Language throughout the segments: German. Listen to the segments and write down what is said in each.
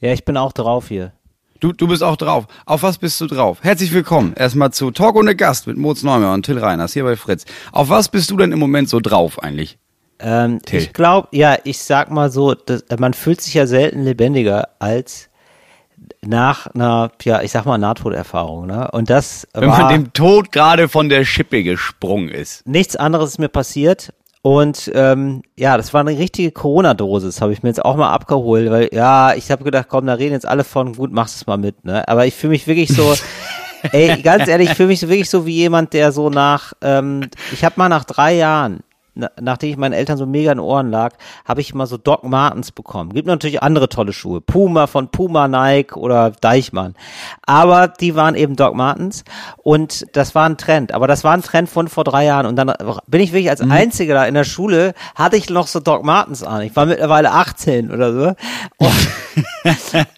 Ja, ich bin auch drauf hier. Du, du bist auch drauf. Auf was bist du drauf? Herzlich willkommen erstmal zu Talk ohne Gast mit Moritz Neumann und Till Reiners hier bei Fritz. Auf was bist du denn im Moment so drauf eigentlich? Ähm, ich glaube, ja, ich sag mal so, das, man fühlt sich ja selten lebendiger als nach einer, ja, ich sag mal Nahtoderfahrung, ne? Und das Wenn man dem Tod gerade von der Schippe gesprungen ist. nichts anderes ist mir passiert. Und ähm, ja, das war eine richtige Corona-Dosis, habe ich mir jetzt auch mal abgeholt, weil ja, ich habe gedacht, komm, da reden jetzt alle von, gut, machst es mal mit, ne? Aber ich fühle mich wirklich so, ey, ganz ehrlich, ich fühle mich wirklich so wie jemand, der so nach, ähm, ich habe mal nach drei Jahren na, nachdem ich meinen Eltern so mega in den Ohren lag, habe ich mal so Doc Martens bekommen. Gibt natürlich andere tolle Schuhe. Puma von Puma, Nike oder Deichmann. Aber die waren eben Doc Martens und das war ein Trend. Aber das war ein Trend von vor drei Jahren und dann bin ich wirklich als Einziger da in der Schule, hatte ich noch so Doc Martens an. Ich war mittlerweile 18 oder so. Und,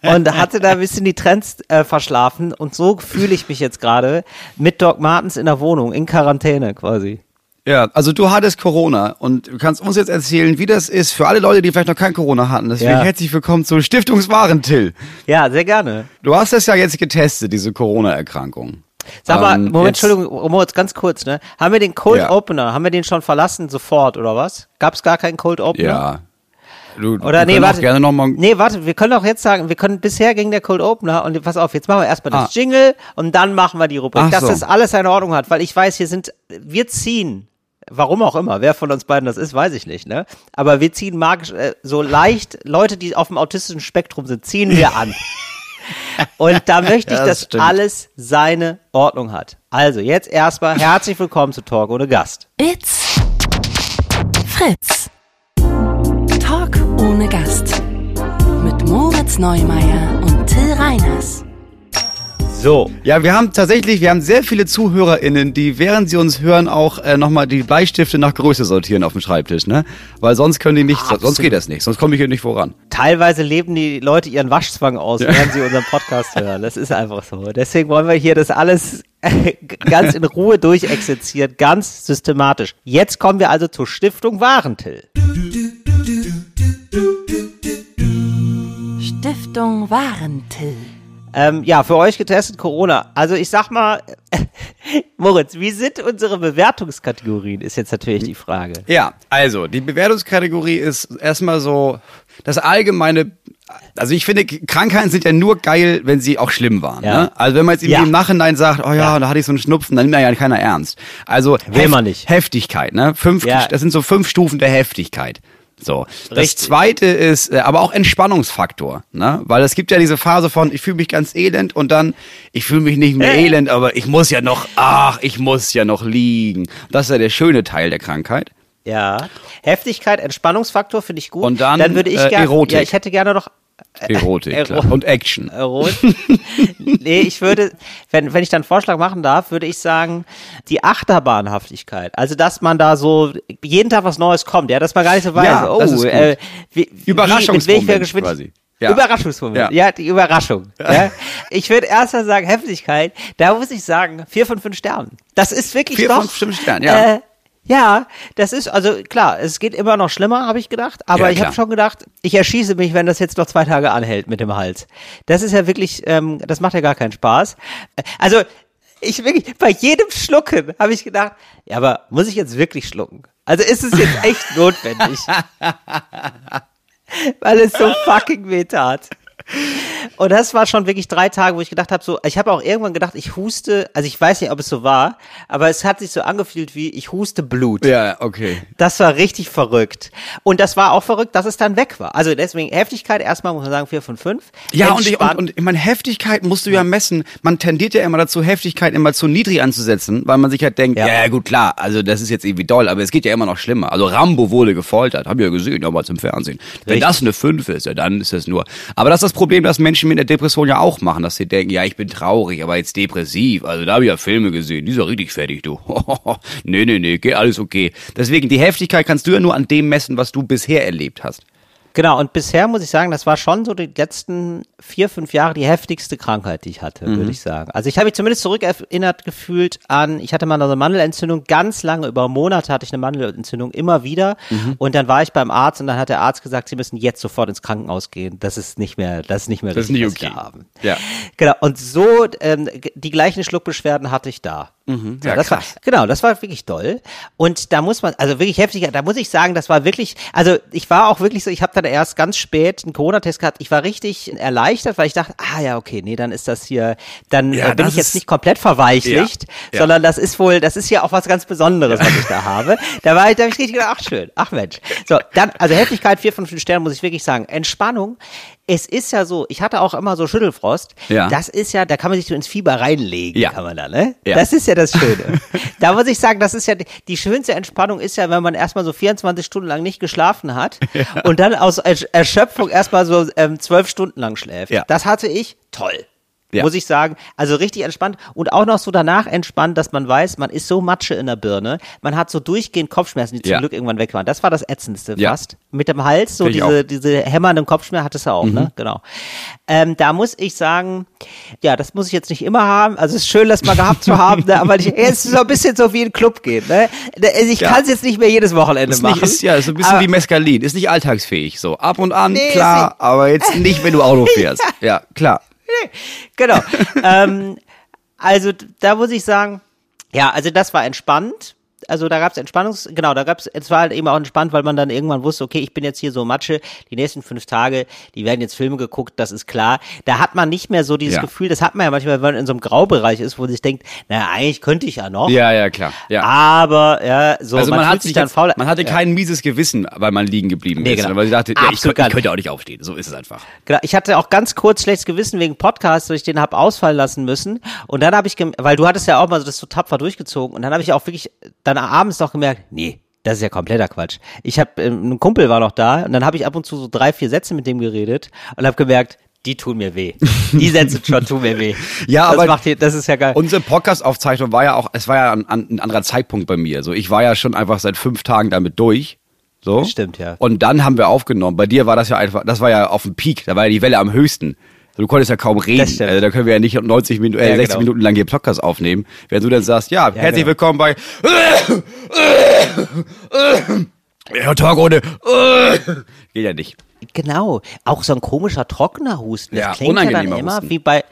und hatte da ein bisschen die Trends äh, verschlafen und so fühle ich mich jetzt gerade mit Doc Martens in der Wohnung, in Quarantäne quasi. Ja, also du hattest Corona und du kannst uns jetzt erzählen, wie das ist für alle Leute, die vielleicht noch kein Corona hatten. Deswegen Ja. herzlich willkommen zu Stiftungswaren, Till. Ja, sehr gerne. Du hast das ja jetzt getestet, diese Corona-Erkrankung. Sag mal, Ähm, Moment, jetzt- Entschuldigung, Moritz, ganz kurz, ne? Haben wir den Cold Ja. Opener, haben wir den schon verlassen sofort, oder was? Gab es gar keinen Cold Opener? Ja. Du, Oder nee, warte. gerne noch mal Nee, warte, wir können auch jetzt sagen, wir können bisher ging der Cold Opener und pass auf, jetzt machen wir erstmal das Ah. Jingle und dann machen wir die Rubrik, Ach dass so. das alles seine Ordnung hat, weil ich weiß, hier sind, wir ziehen, warum auch immer, wer von uns beiden das ist, weiß ich nicht, ne? Aber wir ziehen magisch, äh, so leicht, Leute, die auf dem autistischen Spektrum sind, ziehen wir an. Und da möchte ich, Ja, das dass stimmt. alles seine Ordnung hat. Also, jetzt erstmal herzlich willkommen zu Talk ohne Gast. It's Fritz. Neumeier und Till Reiners. So. Ja, wir haben tatsächlich, wir haben sehr viele ZuhörerInnen, die während sie uns hören auch äh, nochmal die Bleistifte nach Größe sortieren auf dem Schreibtisch, ne? Weil sonst können die nicht, sonst geht das nicht, sonst komme ich hier nicht voran. Teilweise leben die Leute ihren Waschzwang aus, während sie unseren Podcast hören. Das ist einfach so. Deswegen wollen wir hier das alles ganz in Ruhe durchexerzieren, ganz systematisch. Jetzt kommen wir also zur Stiftung Warentill. Stiftung Warentill. Ähm, ja, für euch getestet Corona. Also ich sag mal, Moritz, wie sind unsere Bewertungskategorien, ist jetzt natürlich die Frage. Ja, also, die Bewertungskategorie ist erstmal so das allgemeine, also ich finde, Krankheiten sind ja nur geil, wenn sie auch schlimm waren. Ja. Ne? Also wenn man jetzt irgendwie Ja. im Nachhinein sagt, oh ja, Ja. da hatte ich so einen Schnupfen, dann nimmt ja keiner ernst. Also Will man nicht. Heftigkeit, ne? Fünf, Ja. Das sind so fünf Stufen der Heftigkeit. So. Das Richtig. zweite ist äh, aber auch Entspannungsfaktor, ne? Weil es gibt ja diese Phase von, ich fühle mich ganz elend und dann, ich fühle mich nicht mehr Äh. elend, aber ich muss ja noch, ach, ich muss ja noch liegen. Das ist ja der schöne Teil der Krankheit. Ja. Heftigkeit, Entspannungsfaktor finde ich gut. Und dann, dann würde ich äh, gerne, ja, ich hätte gerne noch Erotik, Ero- klar. Und Action. Rot. nee, ich würde, wenn, wenn ich dann einen Vorschlag machen darf, würde ich sagen, die Achterbahnhaftigkeit. Also, dass man da so jeden Tag was Neues kommt, ja, dass man gar nicht so weiß, Ja, oh, äh, wie, wie, Überraschungsmoment mit welcher Geschwindigkeit. quasi. Ja. Überraschungsmoment. Ja. Ja. die Überraschung. Ja. Ich würde erst mal sagen, Heftigkeit, da muss ich sagen, vier von fünf Sternen. Das ist wirklich Vier doch. von fünf Sternen, ja. Äh, ja, das ist, also klar, es geht immer noch schlimmer, habe ich gedacht. Aber Ja, ich habe schon gedacht, ich erschieße mich, wenn das jetzt noch zwei Tage anhält mit dem Hals. Das ist ja wirklich, ähm, das macht ja gar keinen Spaß. Äh, Also, ich wirklich, bei jedem Schlucken habe ich gedacht, ja, aber muss ich jetzt wirklich schlucken? Also ist es jetzt echt notwendig? Weil es so fucking weh tat. Und das war schon wirklich drei Tage, wo ich gedacht habe, so, ich habe auch irgendwann gedacht, ich huste, also ich weiß nicht, ob es so war, aber es hat sich so angefühlt wie, ich huste Blut. Ja, okay. Das war richtig verrückt. Und das war auch verrückt, dass es dann weg war. Also deswegen Heftigkeit erstmal muss man sagen vier von fünf. Ja, und, ich, und, und ich meine, Heftigkeit musst du ja messen. Man tendiert ja immer dazu, Heftigkeit immer zu niedrig anzusetzen, weil man sich halt denkt, ja, Ja. gut, klar, also das ist jetzt irgendwie doll, aber es geht ja immer noch schlimmer. Also Rambo wurde gefoltert, hab ich ja gesehen, damals im Fernsehen. Wenn Richtig. das eine 5 ist, ja, dann ist das nur. Aber das ist das Problem, das Menschen mit der Depression ja auch machen, dass sie denken, ja, ich bin traurig, aber jetzt depressiv. Also da habe ich ja Filme gesehen, die ist ja richtig fertig, du. nee, nee, nee, geht alles okay. Deswegen, die Heftigkeit kannst du ja nur an dem messen, was du bisher erlebt hast. Genau, und bisher muss ich sagen, das war schon so die letzten vier, fünf Jahre die heftigste Krankheit, die ich hatte, Mhm. würde ich sagen. Also ich habe mich zumindest zurückerinnert gefühlt an, ich hatte mal eine Mandelentzündung, ganz lange, über Monate hatte ich eine Mandelentzündung, immer wieder. Mhm. Und dann war ich beim Arzt und dann hat der Arzt gesagt, Sie müssen jetzt sofort ins Krankenhaus gehen. Das ist nicht mehr, das ist nicht mehr Das ist richtig, nicht was Sie okay. da haben. Ja. Genau, und so ähm, die gleichen Schluckbeschwerden hatte ich da. Mhm. Ja, das krass. War, genau, das war wirklich toll. Und da muss man, also wirklich heftig, da muss ich sagen, das war wirklich, also ich war auch wirklich so, ich habe dann erst ganz spät einen Corona-Test gehabt. Ich war richtig erleichtert, weil ich dachte, ah ja, okay, nee, dann ist das hier, dann Ja, äh, bin ich jetzt ist- nicht komplett verweichlicht, sondern das ist wohl, das ist ja auch was ganz Besonderes, was ich da habe. Da war ich, da hab ich richtig gedacht, ach schön, ach Mensch. So, dann, also Heftigkeit, vier von fünf Sternen, muss ich wirklich sagen. Entspannung, es ist ja so, ich hatte auch immer so Schüttelfrost. Ja. Das ist ja, da kann man sich so ins Fieber reinlegen, Ja. kann man da, ne? Ja. Das ist ja das Schöne. da muss ich sagen, das ist ja, die- schönste Entspannung ist ja, wenn man erstmal so 24 Stunden lang nicht geschlafen hat und dann aus Ersch- Erschöpfung erstmal so ähm, zwölf Stunden lang schläft. Ja. Das hatte ich toll. Ja. Muss ich sagen. Also richtig entspannt und auch noch so danach entspannt, dass man weiß, man ist so Matsche in der Birne. Man hat so durchgehend Kopfschmerzen, die zum Ja. Glück irgendwann weg waren. Das war das Ätzendste Ja. fast. Mit dem Hals, so diese, diese hämmernden Kopfschmerzen hattest du auch, Mhm. ne? Genau. Ähm, da muss ich sagen, ja, das muss ich jetzt nicht immer haben. Also es ist schön, das mal gehabt zu haben, ne? aber ich, es ist so ein bisschen so wie ein Club gehen. Ne? Also ich kann es jetzt nicht mehr jedes Wochenende Ist, machen. nicht, ist ja ist so ein bisschen aber- wie Mescalin. Ist nicht alltagsfähig. So ab und an, Nee, klar, aber jetzt nicht, wenn du Auto fährst. ja, klar. genau. ähm, also da muss ich sagen, ja, also das war entspannt. Also da gab's Entspannungs, genau, da gab's, es war halt eben auch entspannt, weil man dann irgendwann wusste, okay, ich bin jetzt hier so Matsche, die nächsten fünf Tage, die werden jetzt Filme geguckt, das ist klar. Da hat man nicht mehr so dieses Ja. Gefühl, das hat man ja manchmal, wenn man in so einem Graubereich ist, wo man sich denkt, naja, eigentlich könnte ich ja noch. Ja, ja, klar. Ja. Aber, ja, so, also man, man, hat sich dann jetzt, faul. man hatte kein mieses Gewissen, weil man liegen geblieben Nee, ist. genau. Weil sie dachte, ja, ich, gar ich könnte auch nicht aufstehen. So ist es einfach. Genau, ich hatte auch ganz kurz schlechtes Gewissen wegen Podcast, weil ich den hab ausfallen lassen müssen. Und dann habe ich, weil du hattest ja auch mal so das so tapfer durchgezogen. Und dann habe ich auch wirklich dann abends noch gemerkt, nee, das ist ja kompletter Quatsch. Ich habe, ähm, ein Kumpel war noch da und dann habe ich ab und zu so drei, vier Sätze mit dem geredet und habe gemerkt, die tun mir weh. Die Sätze schon tun mir weh. Ja, das aber macht hier, das ist ja geil. Unsere Podcast-Aufzeichnung war ja auch, es war ja ein, ein anderer Zeitpunkt bei mir. So, ich war ja schon einfach seit fünf Tagen damit durch. So. Stimmt, ja. Und dann haben wir aufgenommen. Bei dir war das ja einfach, das war ja auf dem Peak, da war ja die Welle am höchsten. Du konntest ja kaum reden. Also, da können wir ja nicht 90 Minuten, äh, Ja, 60 genau. Minuten lang hier Podcast aufnehmen. Wenn du dann sagst, ja, herzlich genau. willkommen bei ja, Talk ohne geht ja nicht. Genau. Auch so ein komischer trockener Husten. Das Ja, klingt ja dann immer Husten. wie bei,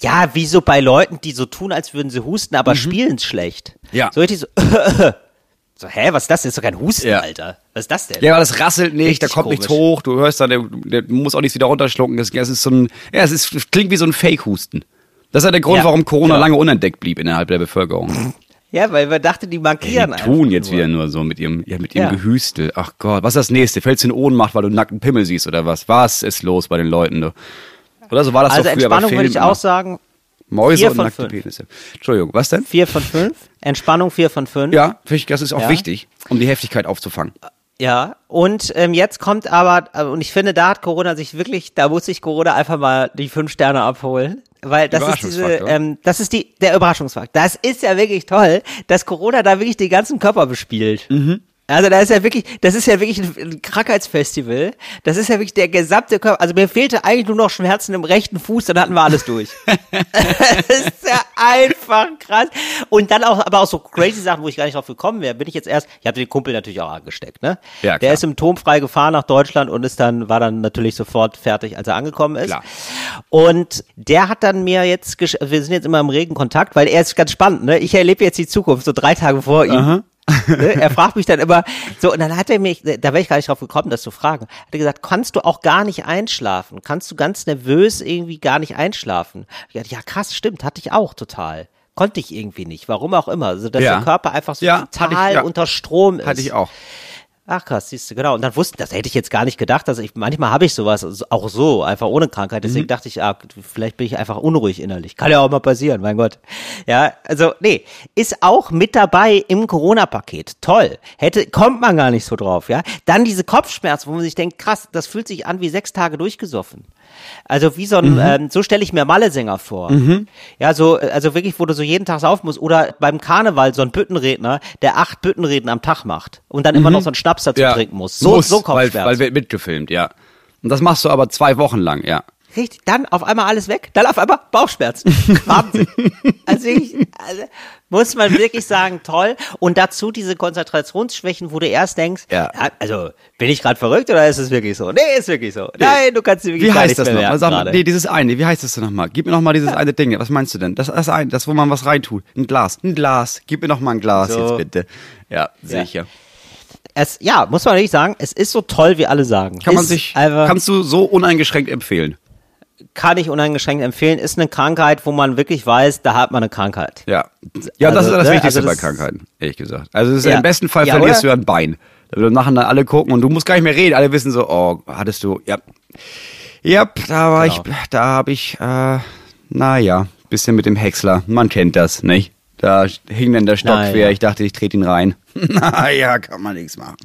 ja, wie so bei Leuten, die so tun, als würden sie husten, aber spielen's schlecht. Mhm. Ja. So richtig so, so, hä, was ist das? Das ist doch kein Husten, Ja. Alter. Was ist das denn? Ja, aber das rasselt nicht, Richtig da kommt nichts komisch. hoch, du hörst dann, der, der du musst auch nichts wieder runterschlucken. Das, das ist so ein, ja, es ist, klingt wie so ein Fake-Husten. Das ist ja der Grund, Ja, warum Corona genau. lange unentdeckt blieb innerhalb der Bevölkerung. Ja, weil wir dachten, die Die markieren einfach tun jetzt nur. wieder nur so mit ihrem, ja, mit ihrem Ja. Gehüstel. Ach Gott, was ist das nächste? Fällst du in Ohnmacht, weil du einen nackten Pimmel siehst oder was? Was ist los bei den Leuten? Du? Oder so war das Also doch früher bei Entspannung würde ich auch sagen, Mäuse und nackte fünf. Penisse. Entschuldigung, was denn? vier von fünf. Entspannung vier von fünf. Ja, das ist auch Ja. wichtig, um die Heftigkeit aufzufangen. Ja, und ähm, jetzt kommt aber, äh, und ich finde, da hat Corona sich wirklich, da muss sich Corona einfach mal die fünf Sterne abholen. Weil das ist diese, ähm, das ist die, der Überraschungsfaktor. Das ist ja wirklich toll, dass Corona da wirklich den ganzen Körper bespielt. Mhm. Also da ist ja wirklich, das ist ja wirklich ein, Krankheitsfestival. Das ist ja wirklich der gesamte Körper. Also mir fehlte eigentlich nur noch Schmerzen im rechten Fuß, dann hatten wir alles durch. das ist ja einfach krass. Und dann auch, aber auch so crazy Sachen, wo ich gar nicht drauf gekommen wäre, bin ich jetzt erst, ich hatte den Kumpel natürlich auch angesteckt, ne? Ja, Der klar. ist symptomfrei gefahren nach Deutschland und ist dann, war dann natürlich sofort fertig, als er angekommen ist. Klar. Und der hat dann mir jetzt, wir sind jetzt immer im regen Kontakt, weil er ist ganz spannend, ne? Ich erlebe jetzt die Zukunft, so drei Tage vor ihm. Ne? Er fragt mich dann immer, so, und dann hat er mich, da wäre ich gar nicht drauf gekommen, das zu fragen, hat er gesagt, kannst du auch gar nicht einschlafen? Kannst du ganz nervös irgendwie gar nicht einschlafen? Ich dachte, ja krass, stimmt, hatte ich auch total. Konnte ich irgendwie nicht, warum auch immer. Also, dass Ja. der Körper einfach so Ja, hatte ich, total ja. unter Strom ist. Hatte ich auch. Ach krass, siehst du, genau. Und dann wusste, das hätte ich jetzt gar nicht gedacht, dass ich, manchmal habe ich sowas, also auch so, einfach ohne Krankheit. Deswegen Mhm. dachte ich, ah, vielleicht bin ich einfach unruhig innerlich. Kann ja auch mal passieren, mein Gott. Ja, also, nee, ist auch mit dabei im Corona-Paket. Toll. Hätte, kommt man gar nicht so drauf, ja. Dann diese Kopfschmerzen, wo man sich denkt, krass, das fühlt sich an wie sechs Tage durchgesoffen. Also wie so ein, Mhm. ähm, so stelle ich mir Malle-Sänger vor. Ja, so, äh, also wirklich, wo du so jeden Tag auf musst. Oder beim Karneval so ein Büttenredner, der acht Büttenreden am Tag macht und dann immer noch so einen Schnaps dazu trinken muss. So, Mhm. Muss, so weil, Kopfschmerzen. weil wird mitgefilmt, ja. Und das machst du aber zwei Wochen lang, ja. Richtig, dann auf einmal alles weg, dann auf einmal Bauchschmerzen. Wahnsinn. Also, ich, muss man wirklich sagen, toll. Und dazu diese Konzentrationsschwächen, wo du erst denkst, Ja. also bin ich gerade verrückt oder ist es wirklich so? Nee, ist wirklich so. Nein, du kannst dir wirklich Wie gar heißt das mehr noch? merken Sag mal, gerade. nee, dieses eine, wie heißt das denn nochmal? Gib mir nochmal dieses eine Ding. Was meinst du denn? Das, das ein, das, wo man was reintut. Ein Glas. Ein Glas. Gib mir noch mal ein Glas So. jetzt bitte. Ja, sicher. Es, ja, muss man wirklich sagen, es ist so toll, wie alle sagen. Kann man ist sich, einfach, kannst du so uneingeschränkt empfehlen. Kann ich uneingeschränkt empfehlen, ist eine Krankheit, wo man wirklich weiß, da hat man eine Krankheit. Ja. Ja, das Also, ist das ne, Wichtigste also bei das- Krankheiten, ehrlich gesagt. Also es ist Ja. im besten Fall Ja, verlierst oder? du ein Bein. Da machen dann alle gucken und du musst gar nicht mehr reden. Alle wissen so, oh, hattest du, ja. Ja, da war Genau. ich, da habe ich, äh, naja, bisschen mit dem Häcksler. Man kennt das, nicht? Da hing dann der Stock Na quer. ja. Ich dachte, ich trete ihn rein. naja, kann man nichts machen.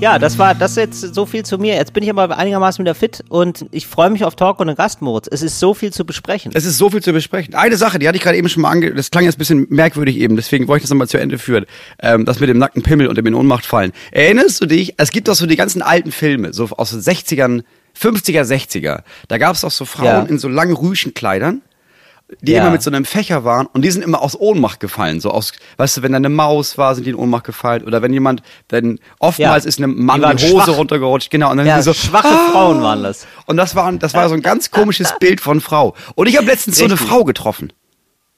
Ja, das war das jetzt so viel zu mir. Jetzt bin ich aber einigermaßen wieder fit und ich freue mich auf Talk und den Gast, Moritz. Es ist so viel zu besprechen. Es ist so viel zu besprechen. Eine Sache, die hatte ich gerade eben schon mal ange... Das klang jetzt ein bisschen merkwürdig eben, deswegen wollte ich das nochmal zu Ende führen. Ähm, das mit dem nackten Pimmel und dem in Ohnmacht fallen. Erinnerst du dich? Es gibt doch so die ganzen alten Filme, so aus den 60ern, 50er, 60er. Da gab es doch so Frauen Ja. in so langen Rüschenkleidern, die Ja. immer mit so einem Fächer waren und die sind immer aus Ohnmacht gefallen. So aus, weißt du, wenn da eine Maus war, sind die in Ohnmacht gefallen. Oder wenn jemand, wenn oftmals Ja. ist einem Mann Die die Hose schwach. runtergerutscht, genau. Und dann Ja, sind so, schwache Frauen waren das. und das war, das war so ein ganz komisches Bild von Frau. Und ich habe letztens so eine Richtig. Frau getroffen.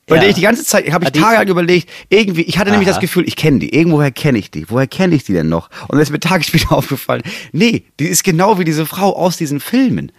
Bei Ja. der ich die ganze Zeit, habe ich Ah, tagelang überlegt, irgendwie, ich hatte nämlich Aha. das Gefühl, ich kenne die. Irgendwoher kenne ich die. Woher kenne ich die denn noch? Und dann ist mir Tage später aufgefallen, nee, die ist genau wie diese Frau aus diesen Filmen.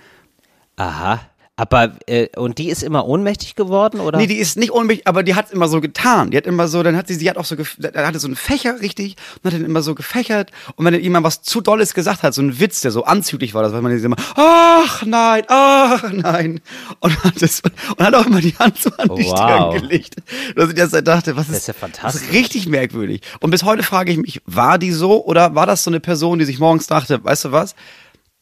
Aha. Aber äh, und die ist immer ohnmächtig geworden oder? Nee, die ist nicht unbedingt, aber die hat immer so getan. Die hat immer so, dann hat sie, sie hat auch so, hatte so einen Fächer richtig und hat dann immer so gefächert. Und wenn dann jemand was zu Dolles gesagt hat, so ein Witz, der so anzüglich war, das war man immer, ach nein, ach nein. Und hat, das, und hat auch immer die Hand so an die Wow. Stirn gelegt. Dass ich erst dachte, was ist, ist ja fantastisch. Das ist richtig merkwürdig. Und bis heute frage ich mich, war die so oder war das so eine Person, die sich morgens dachte, weißt du was?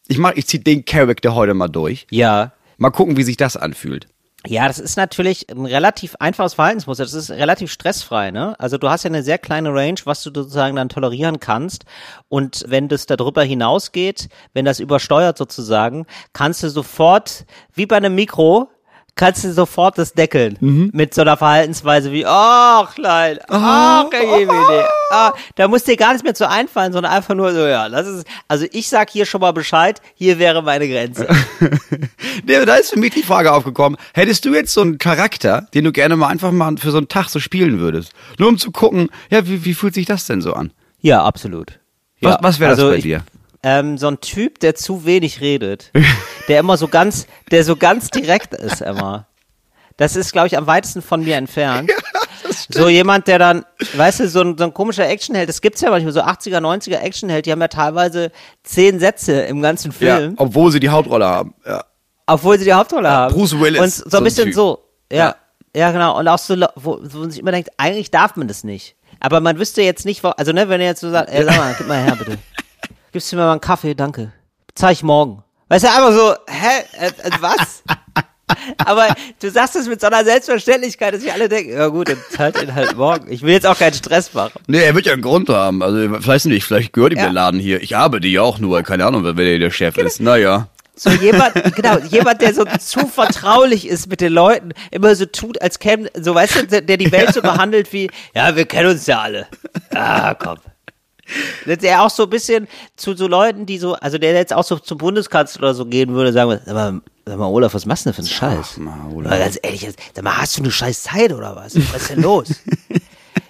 Ich mach, ich zieh den Charakter heute mal durch. ja. Mal gucken, wie sich das anfühlt. Ja, das ist natürlich ein relativ einfaches Verhaltensmuster. Das ist relativ stressfrei, ne? Also du hast ja eine sehr kleine Range, was du sozusagen dann tolerieren kannst. Und wenn das darüber hinausgeht, wenn das übersteuert sozusagen, kannst du sofort, wie bei einem Mikro, kannst du sofort das deckeln. Mit so einer Verhaltensweise wie, ach nein, ach, oh, ah, da muss dir gar nichts mehr zu einfallen, sondern einfach nur so, ja, das ist, also ich sag hier schon mal Bescheid, hier wäre meine Grenze. Nee, da ist für mich die Frage aufgekommen, hättest du jetzt so einen Charakter, den du gerne mal einfach mal für so einen Tag so spielen würdest? Nur um zu gucken, ja, wie, wie fühlt sich das denn so an? Ja, absolut. Was- Ja, was wäre das also bei ich, dir? Ähm, so ein Typ, der zu wenig redet. der immer so ganz, der so ganz direkt ist immer. Das ist, glaube ich, am weitesten von mir entfernt. so jemand, der dann, weißt du, so ein, so ein komischer Actionheld, das gibt's ja manchmal, so 80er, 90er Actionheld, die haben ja teilweise zehn Sätze im ganzen Film, obwohl sie die Hauptrolle haben. Ja. obwohl sie die Hauptrolle haben. Bruce Willis, Und so so ein bisschen Typ. so, ja, Ja. ja, genau. Und auch so, wo, wo man sich immer denkt, eigentlich darf man das nicht. Aber man wüsste jetzt nicht, wo, also ne, wenn er jetzt so sagt, ey, sag mal, gib mal her, bitte. Gibst du mir mal einen Kaffee, danke. Zeig ich morgen. Weißt du, einfach so, hä, äh, äh, was? Aber du sagst es mit so einer Selbstverständlichkeit, dass sich alle denken, ja gut, dann zahlt ihn halt morgen. Ich will jetzt auch keinen Stress machen. Nee, er wird ja einen Grund haben. Also, vielleicht nicht, vielleicht gehört ihm Ja. der Laden hier. Ich arbeite ja auch nur, keine Ahnung, wer der der Chef ist. Naja. So jemand, genau, jemand, der so zu vertraulich ist mit den Leuten, immer so tut, als käme, so weißt du, der, der die Welt so behandelt wie, ja, wir kennen uns ja alle. Ah, komm. Der auch so ein bisschen zu so Leuten, die so, also der jetzt auch so zum Bundeskanzler oder so gehen würde, sagen wir, sag mal, sag mal, Olaf, was machst du denn für einen Scheiß? mal, Olaf. Ganz ehrlich, sag mal, hast du eine scheiß Zeit oder was? Was ist denn los?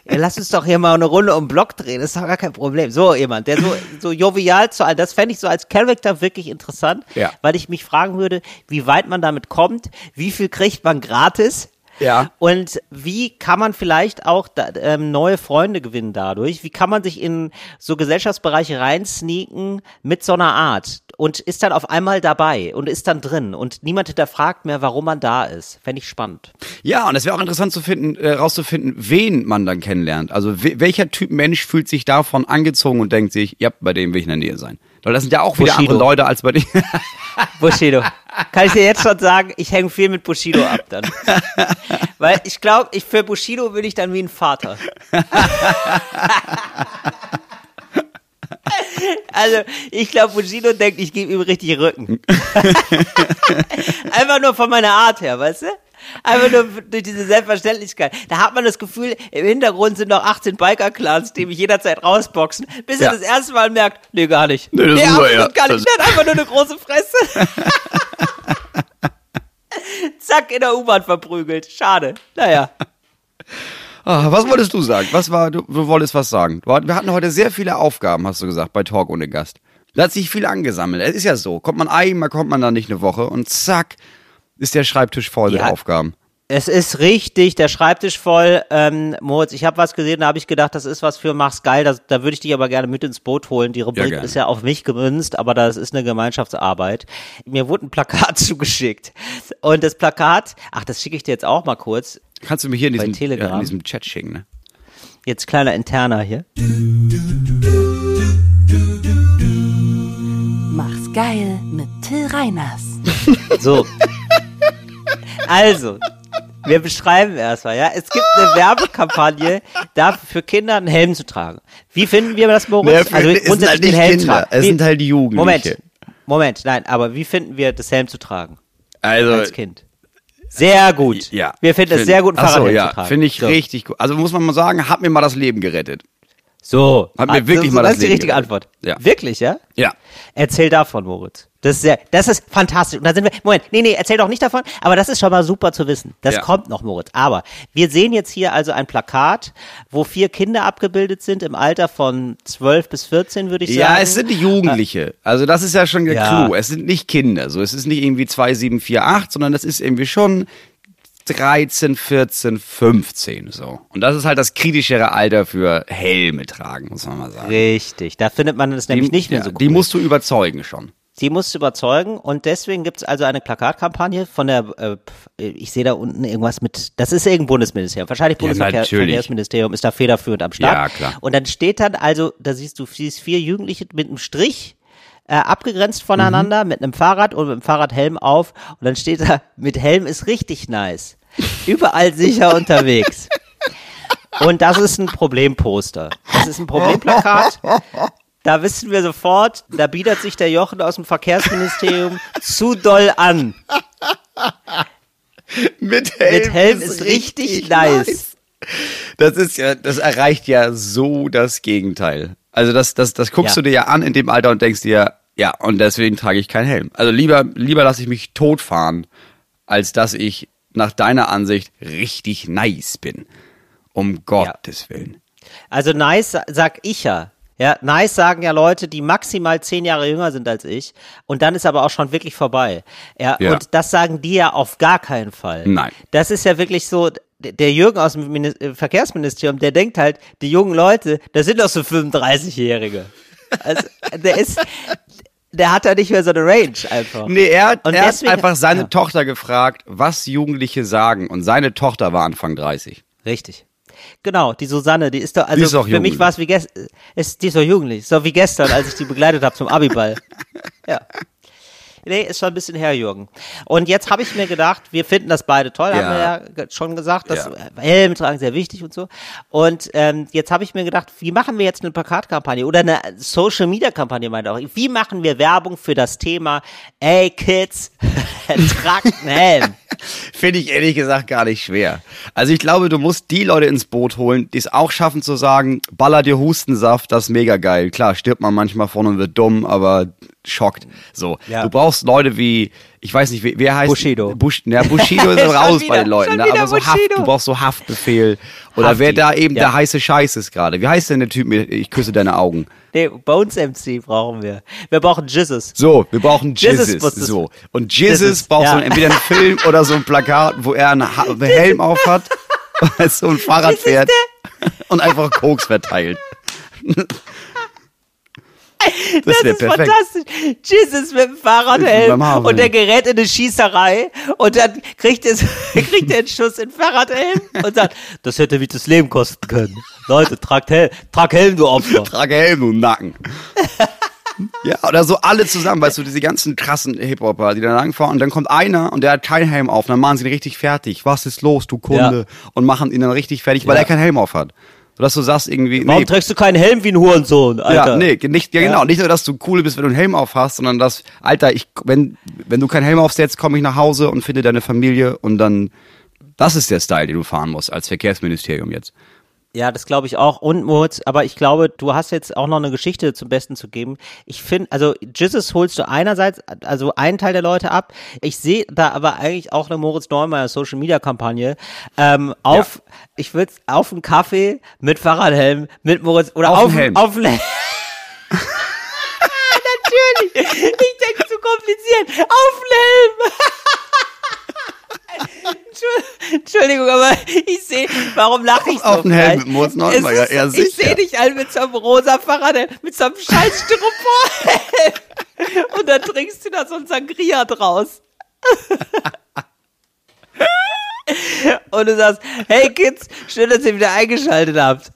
Ja, lass uns doch hier mal eine Runde um den Block drehen, das ist doch gar kein Problem. So jemand, der so, so jovial zu allen, das fände ich so als Charakter wirklich interessant, Ja. weil ich mich fragen würde, wie weit man damit kommt, wie viel kriegt man gratis Ja. und wie kann man vielleicht auch da, ähm, neue Freunde gewinnen dadurch? Wie kann man sich in so Gesellschaftsbereiche reinsneaken mit so einer Art und ist dann auf einmal dabei und ist dann drin und niemand hinterfragt mehr, warum man da ist? Fände ich spannend. Ja, und es wäre auch interessant zu finden, äh, rauszufinden, wen man dann kennenlernt. Also we welcher Typ Mensch fühlt sich davon angezogen und denkt sich, ja, bei dem will ich in der Nähe sein. Weil das sind ja auch wieder Bushido. andere Leute als bei dir. Bushido. Kann ich dir jetzt schon sagen, ich hänge viel mit Bushido ab dann. Weil ich glaube, ich, für Bushido bin ich dann wie ein Vater. Also, ich glaube, Bushido denkt, ich gebe ihm richtig Rücken. Einfach nur von meiner Art her, weißt du? Einfach nur durch diese Selbstverständlichkeit. Da hat man das Gefühl, im Hintergrund sind noch 18 Biker-Clans, die mich jederzeit rausboxen, bis Ja. er das erste Mal merkt, nee, gar nicht. Nee, das ist absolut ja. gar nicht. Das- Der hat einfach nur eine große Fresse. Zack, in der U-Bahn verprügelt. Schade. Naja. Ah, was wolltest du sagen? Was war, du, du wolltest was sagen. Wir hatten heute sehr viele Aufgaben, hast du gesagt, bei Talk ohne Gast. Da hat sich viel angesammelt. Es ist ja so. Kommt man einmal, kommt man dann nicht eine Woche und zack, ist der Schreibtisch voll Ja. mit Aufgaben. Es ist richtig, der Schreibtisch voll. Ähm, Moritz, ich habe was gesehen, da habe ich gedacht, das ist was für Mach's geil. Das, da würde ich dich aber gerne mit ins Boot holen. Die Rubrik gerne. ist ja auf mich gemünzt, aber das ist eine Gemeinschaftsarbeit. Mir wurde ein Plakat zugeschickt. Und das Plakat, ach, das schicke ich dir jetzt auch mal kurz. Kannst du mir hier in Bei diesem, Telegram. Ja, in diesem Chat schicken, ne? Jetzt kleiner Interner hier. Mach's geil mit Till Reiners. So. Also, wir beschreiben erstmal, ja. Es gibt eine Werbekampagne, dafür für Kinder einen Helm zu tragen. Wie finden wir das, Moritz? Naja, für- es sind grundsätzlich halt nicht Helm Kinder, tragen. es Wie- sind halt die Jugendliche. Moment, Moment, nein, aber wie finden wir das Helm zu tragen Also, als Kind? Sehr gut. ja. Wir finden es Find- sehr gut, einen Ach so, Fahrradhelm ja, zu tragen. finde ich so. richtig gut. Also muss man mal sagen, hat mir mal das Leben gerettet. So. Hat mir Ah, wirklich das, mal das das ist die richtige gerettet. Antwort. Ja. Wirklich, ja? Ja. Erzähl davon, Moritz. Das ist sehr, das ist fantastisch. Und da sind wir, Moment, nee, nee, erzähl doch nicht davon, aber das ist schon mal super zu wissen. Das Ja. kommt noch, Moritz. Aber wir sehen jetzt hier also ein Plakat, wo vier Kinder abgebildet sind im Alter von 12 bis 14, würde ich Ja, sagen. es sind die Jugendliche. Also das ist ja schon der Ja. Clou. Es sind nicht Kinder. So, es ist nicht irgendwie 2, 7, 4, 8, sondern das ist irgendwie schon 13, 14, 15 so. Und das ist halt das kritischere Alter für Helme tragen, muss man mal sagen. Richtig. Da findet man das nämlich nicht mehr ja, so cool. Die musst du überzeugen schon. Die musst du überzeugen und deswegen gibt's also eine Plakatkampagne von der, äh, ich sehe da unten irgendwas mit, das ist irgendein Bundesministerium, wahrscheinlich Ja. Bundesverkehrsministerium ist da federführend am Start. Ja, klar. Und dann steht dann also, da siehst du siehst vier Jugendliche mit einem Strich äh, abgegrenzt voneinander, mit einem Fahrrad und mit einem Fahrradhelm auf und dann steht da, mit Helm ist richtig nice. Überall sicher unterwegs. Und das ist ein Problemposter. Das ist ein Problemplakat. Da wissen wir sofort, da bietet sich der Jochen aus dem Verkehrsministerium zu doll an. Mit Helm, Mit Helm ist richtig nice. Das ist ja, das erreicht ja so das Gegenteil. Also das, das, das guckst Ja. du dir ja an in dem Alter und denkst dir, ja, und deswegen trage ich keinen Helm. Also lieber, lieber lasse ich mich totfahren, als dass ich nach deiner Ansicht richtig nice bin. Um Gottes Willen. Also nice sa- sag ich ja. Ja, nice sagen ja Leute, die maximal zehn Jahre jünger sind als ich. Und dann ist aber auch schon wirklich vorbei. Ja, Ja. und das sagen die ja auf gar keinen Fall. Nein. Das ist ja wirklich so, der Jürgen aus dem äh, Verkehrsministerium, der denkt halt, die jungen Leute, das sind doch so 35-Jährige. Also, der ist, der hat da nicht mehr so eine Range einfach. Nee, er, hat- Und er hat einfach seine ja. Tochter gefragt, was Jugendliche sagen. Und seine Tochter war Anfang 30. Richtig. Genau, die Susanne, die ist doch, also Die ist für mich war es wie gestern, ist, die ist doch jugendlich, so wie gestern, als ich die begleitet habe zum Abiball. Ja. Nee, ist schon ein bisschen her, Jürgen. Und jetzt habe ich mir gedacht, wir finden das beide toll, haben wir Ja. ja schon gesagt, dass Ja. Helm tragen sehr wichtig und so. Und ähm, jetzt habe ich mir gedacht, wie machen wir jetzt eine Plakatkampagne oder eine Social Media Kampagne, meint auch. Wie machen wir Werbung für das Thema, ey Kids, tragt einen Helm. Finde ich ehrlich gesagt gar nicht schwer. Also ich glaube, du musst die Leute ins Boot holen, die es auch schaffen zu sagen, baller dir Hustensaft, das ist mega geil. Klar, stirbt man manchmal von und wird dumm, aber schockt. So. Ja. Du brauchst Leute wie, ich weiß nicht, wer heißt Bushido. Bush, ja, Bushido ist raus bei wieder, den Leuten, ne? aber so Haft, du brauchst so Haftbefehl. Oder Hafti, wer da eben ja. der heiße Scheiß ist gerade. Wie heißt denn der Typ mit Ich küsse deine Augen? Nee, Bones MC brauchen wir. Wir brauchen Jizzes. So, wir brauchen Jesus Jesus. So. Und Jesus Jesus, braucht so ja. entweder einen Film oder so ein Plakat, wo er einen, ha einen Helm auf hat, so ein Fahrrad fährt und einfach Koks verteilt. Das, Das ist perfekt. fantastisch. Jesus mit dem Fahrradhelm und der gerät in eine Schießerei und dann kriegt er, kriegt er einen Schuss in den Fahrradhelm und sagt, das hätte mich das Leben kosten können. Leute, tragt Helm, trag Helm, du Opfer. Trage Helm, du Nacken. Ja, oder so alle zusammen, weißt du, diese ganzen krassen Hip-Hopper, die da langfahren und dann kommt einer und der hat keinen Helm auf, dann machen sie ihn richtig fertig. Was ist los, du Kunde? Und machen ihn dann richtig fertig, weil Ja. er keinen Helm auf hat. Sodass du sagst irgendwie, Warum nee, trägst du keinen Helm wie ein Hurensohn, Alter? ja, nee, nicht, ja, genau, nicht nur, dass du cool bist, wenn du einen Helm auf hast, sondern dass, Alter, ich, wenn, wenn du keinen Helm aufsetzt, komme ich nach Hause und finde deine Familie und dann, das ist der Style, den du fahren musst als Verkehrsministerium jetzt. Ja, das glaube ich auch. Und Moritz, aber ich glaube, du hast jetzt auch noch eine Geschichte zum Besten zu geben. Ich finde, also Jizzes holst du einerseits, also einen Teil der Leute ab. Ich sehe da aber eigentlich auch eine Moritz Neumeier Social Media Kampagne ähm, auf, ich würde auf einen Kaffee mit Fahrradhelm, mit Moritz oder Auf auf, Helm. auf Helm. Natürlich. Ich denke zu kompliziert. Auf Helm. Entschu- Entschuldigung, aber ich sehe, warum lache ich so? Auf den Helm mit Moritz Neumeier, ja, Ich sicher. sehe dich halt mit so einem rosa Fahrrad, mit so einem scheiß Styropor. Und dann trinkst du da so ein Sangria draus. Und du sagst, hey Kids, schön, dass ihr wieder eingeschaltet habt.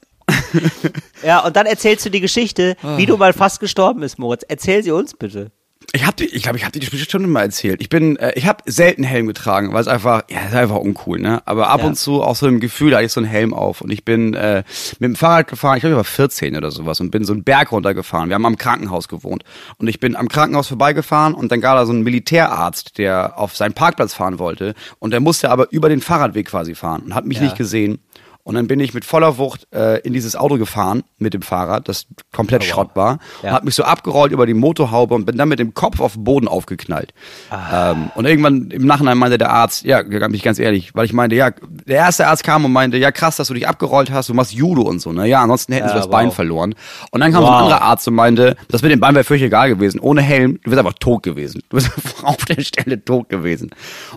Ja, und dann erzählst du die Geschichte, wie du mal fast gestorben bist, Moritz. Erzähl sie uns bitte. Ich habe, ich glaube, ich habe dir die Geschichte schon mal erzählt. Ich bin, äh, ich habe selten Helm getragen, weil es einfach, ja, ist einfach uncool, ne? Aber ab Ja. und zu auch so im Gefühl, da hatte ich so einen Helm auf und ich bin äh, mit dem Fahrrad gefahren. Ich glaube, ich war 14 oder sowas und bin so einen Berg runtergefahren. Wir haben am Krankenhaus gewohnt und ich bin am Krankenhaus vorbeigefahren und dann gab da so ein Militärarzt, der auf seinen Parkplatz fahren wollte und der musste aber über den Fahrradweg quasi fahren und hat mich Ja. nicht gesehen. Und dann bin ich mit voller Wucht äh, in dieses Auto gefahren mit dem Fahrrad, das komplett Schrott war. Ja. Und hab mich so abgerollt über die Motorhaube und bin dann mit dem Kopf auf den Boden aufgeknallt. Ah. Ähm, und irgendwann im Nachhinein meinte der Arzt, ja, ganz mich ganz ehrlich, weil ich meinte, ja, der erste Arzt kam und meinte, ja krass, dass du dich abgerollt hast, du machst Judo und so, ne? Ja, ansonsten hätten sie Ja, das Bein wow. verloren. Und dann kam so Wow. ein anderer Arzt und meinte, das mit dem Bein wäre völlig egal gewesen. Ohne Helm, du wärst einfach tot gewesen. Du bist auf der Stelle tot gewesen.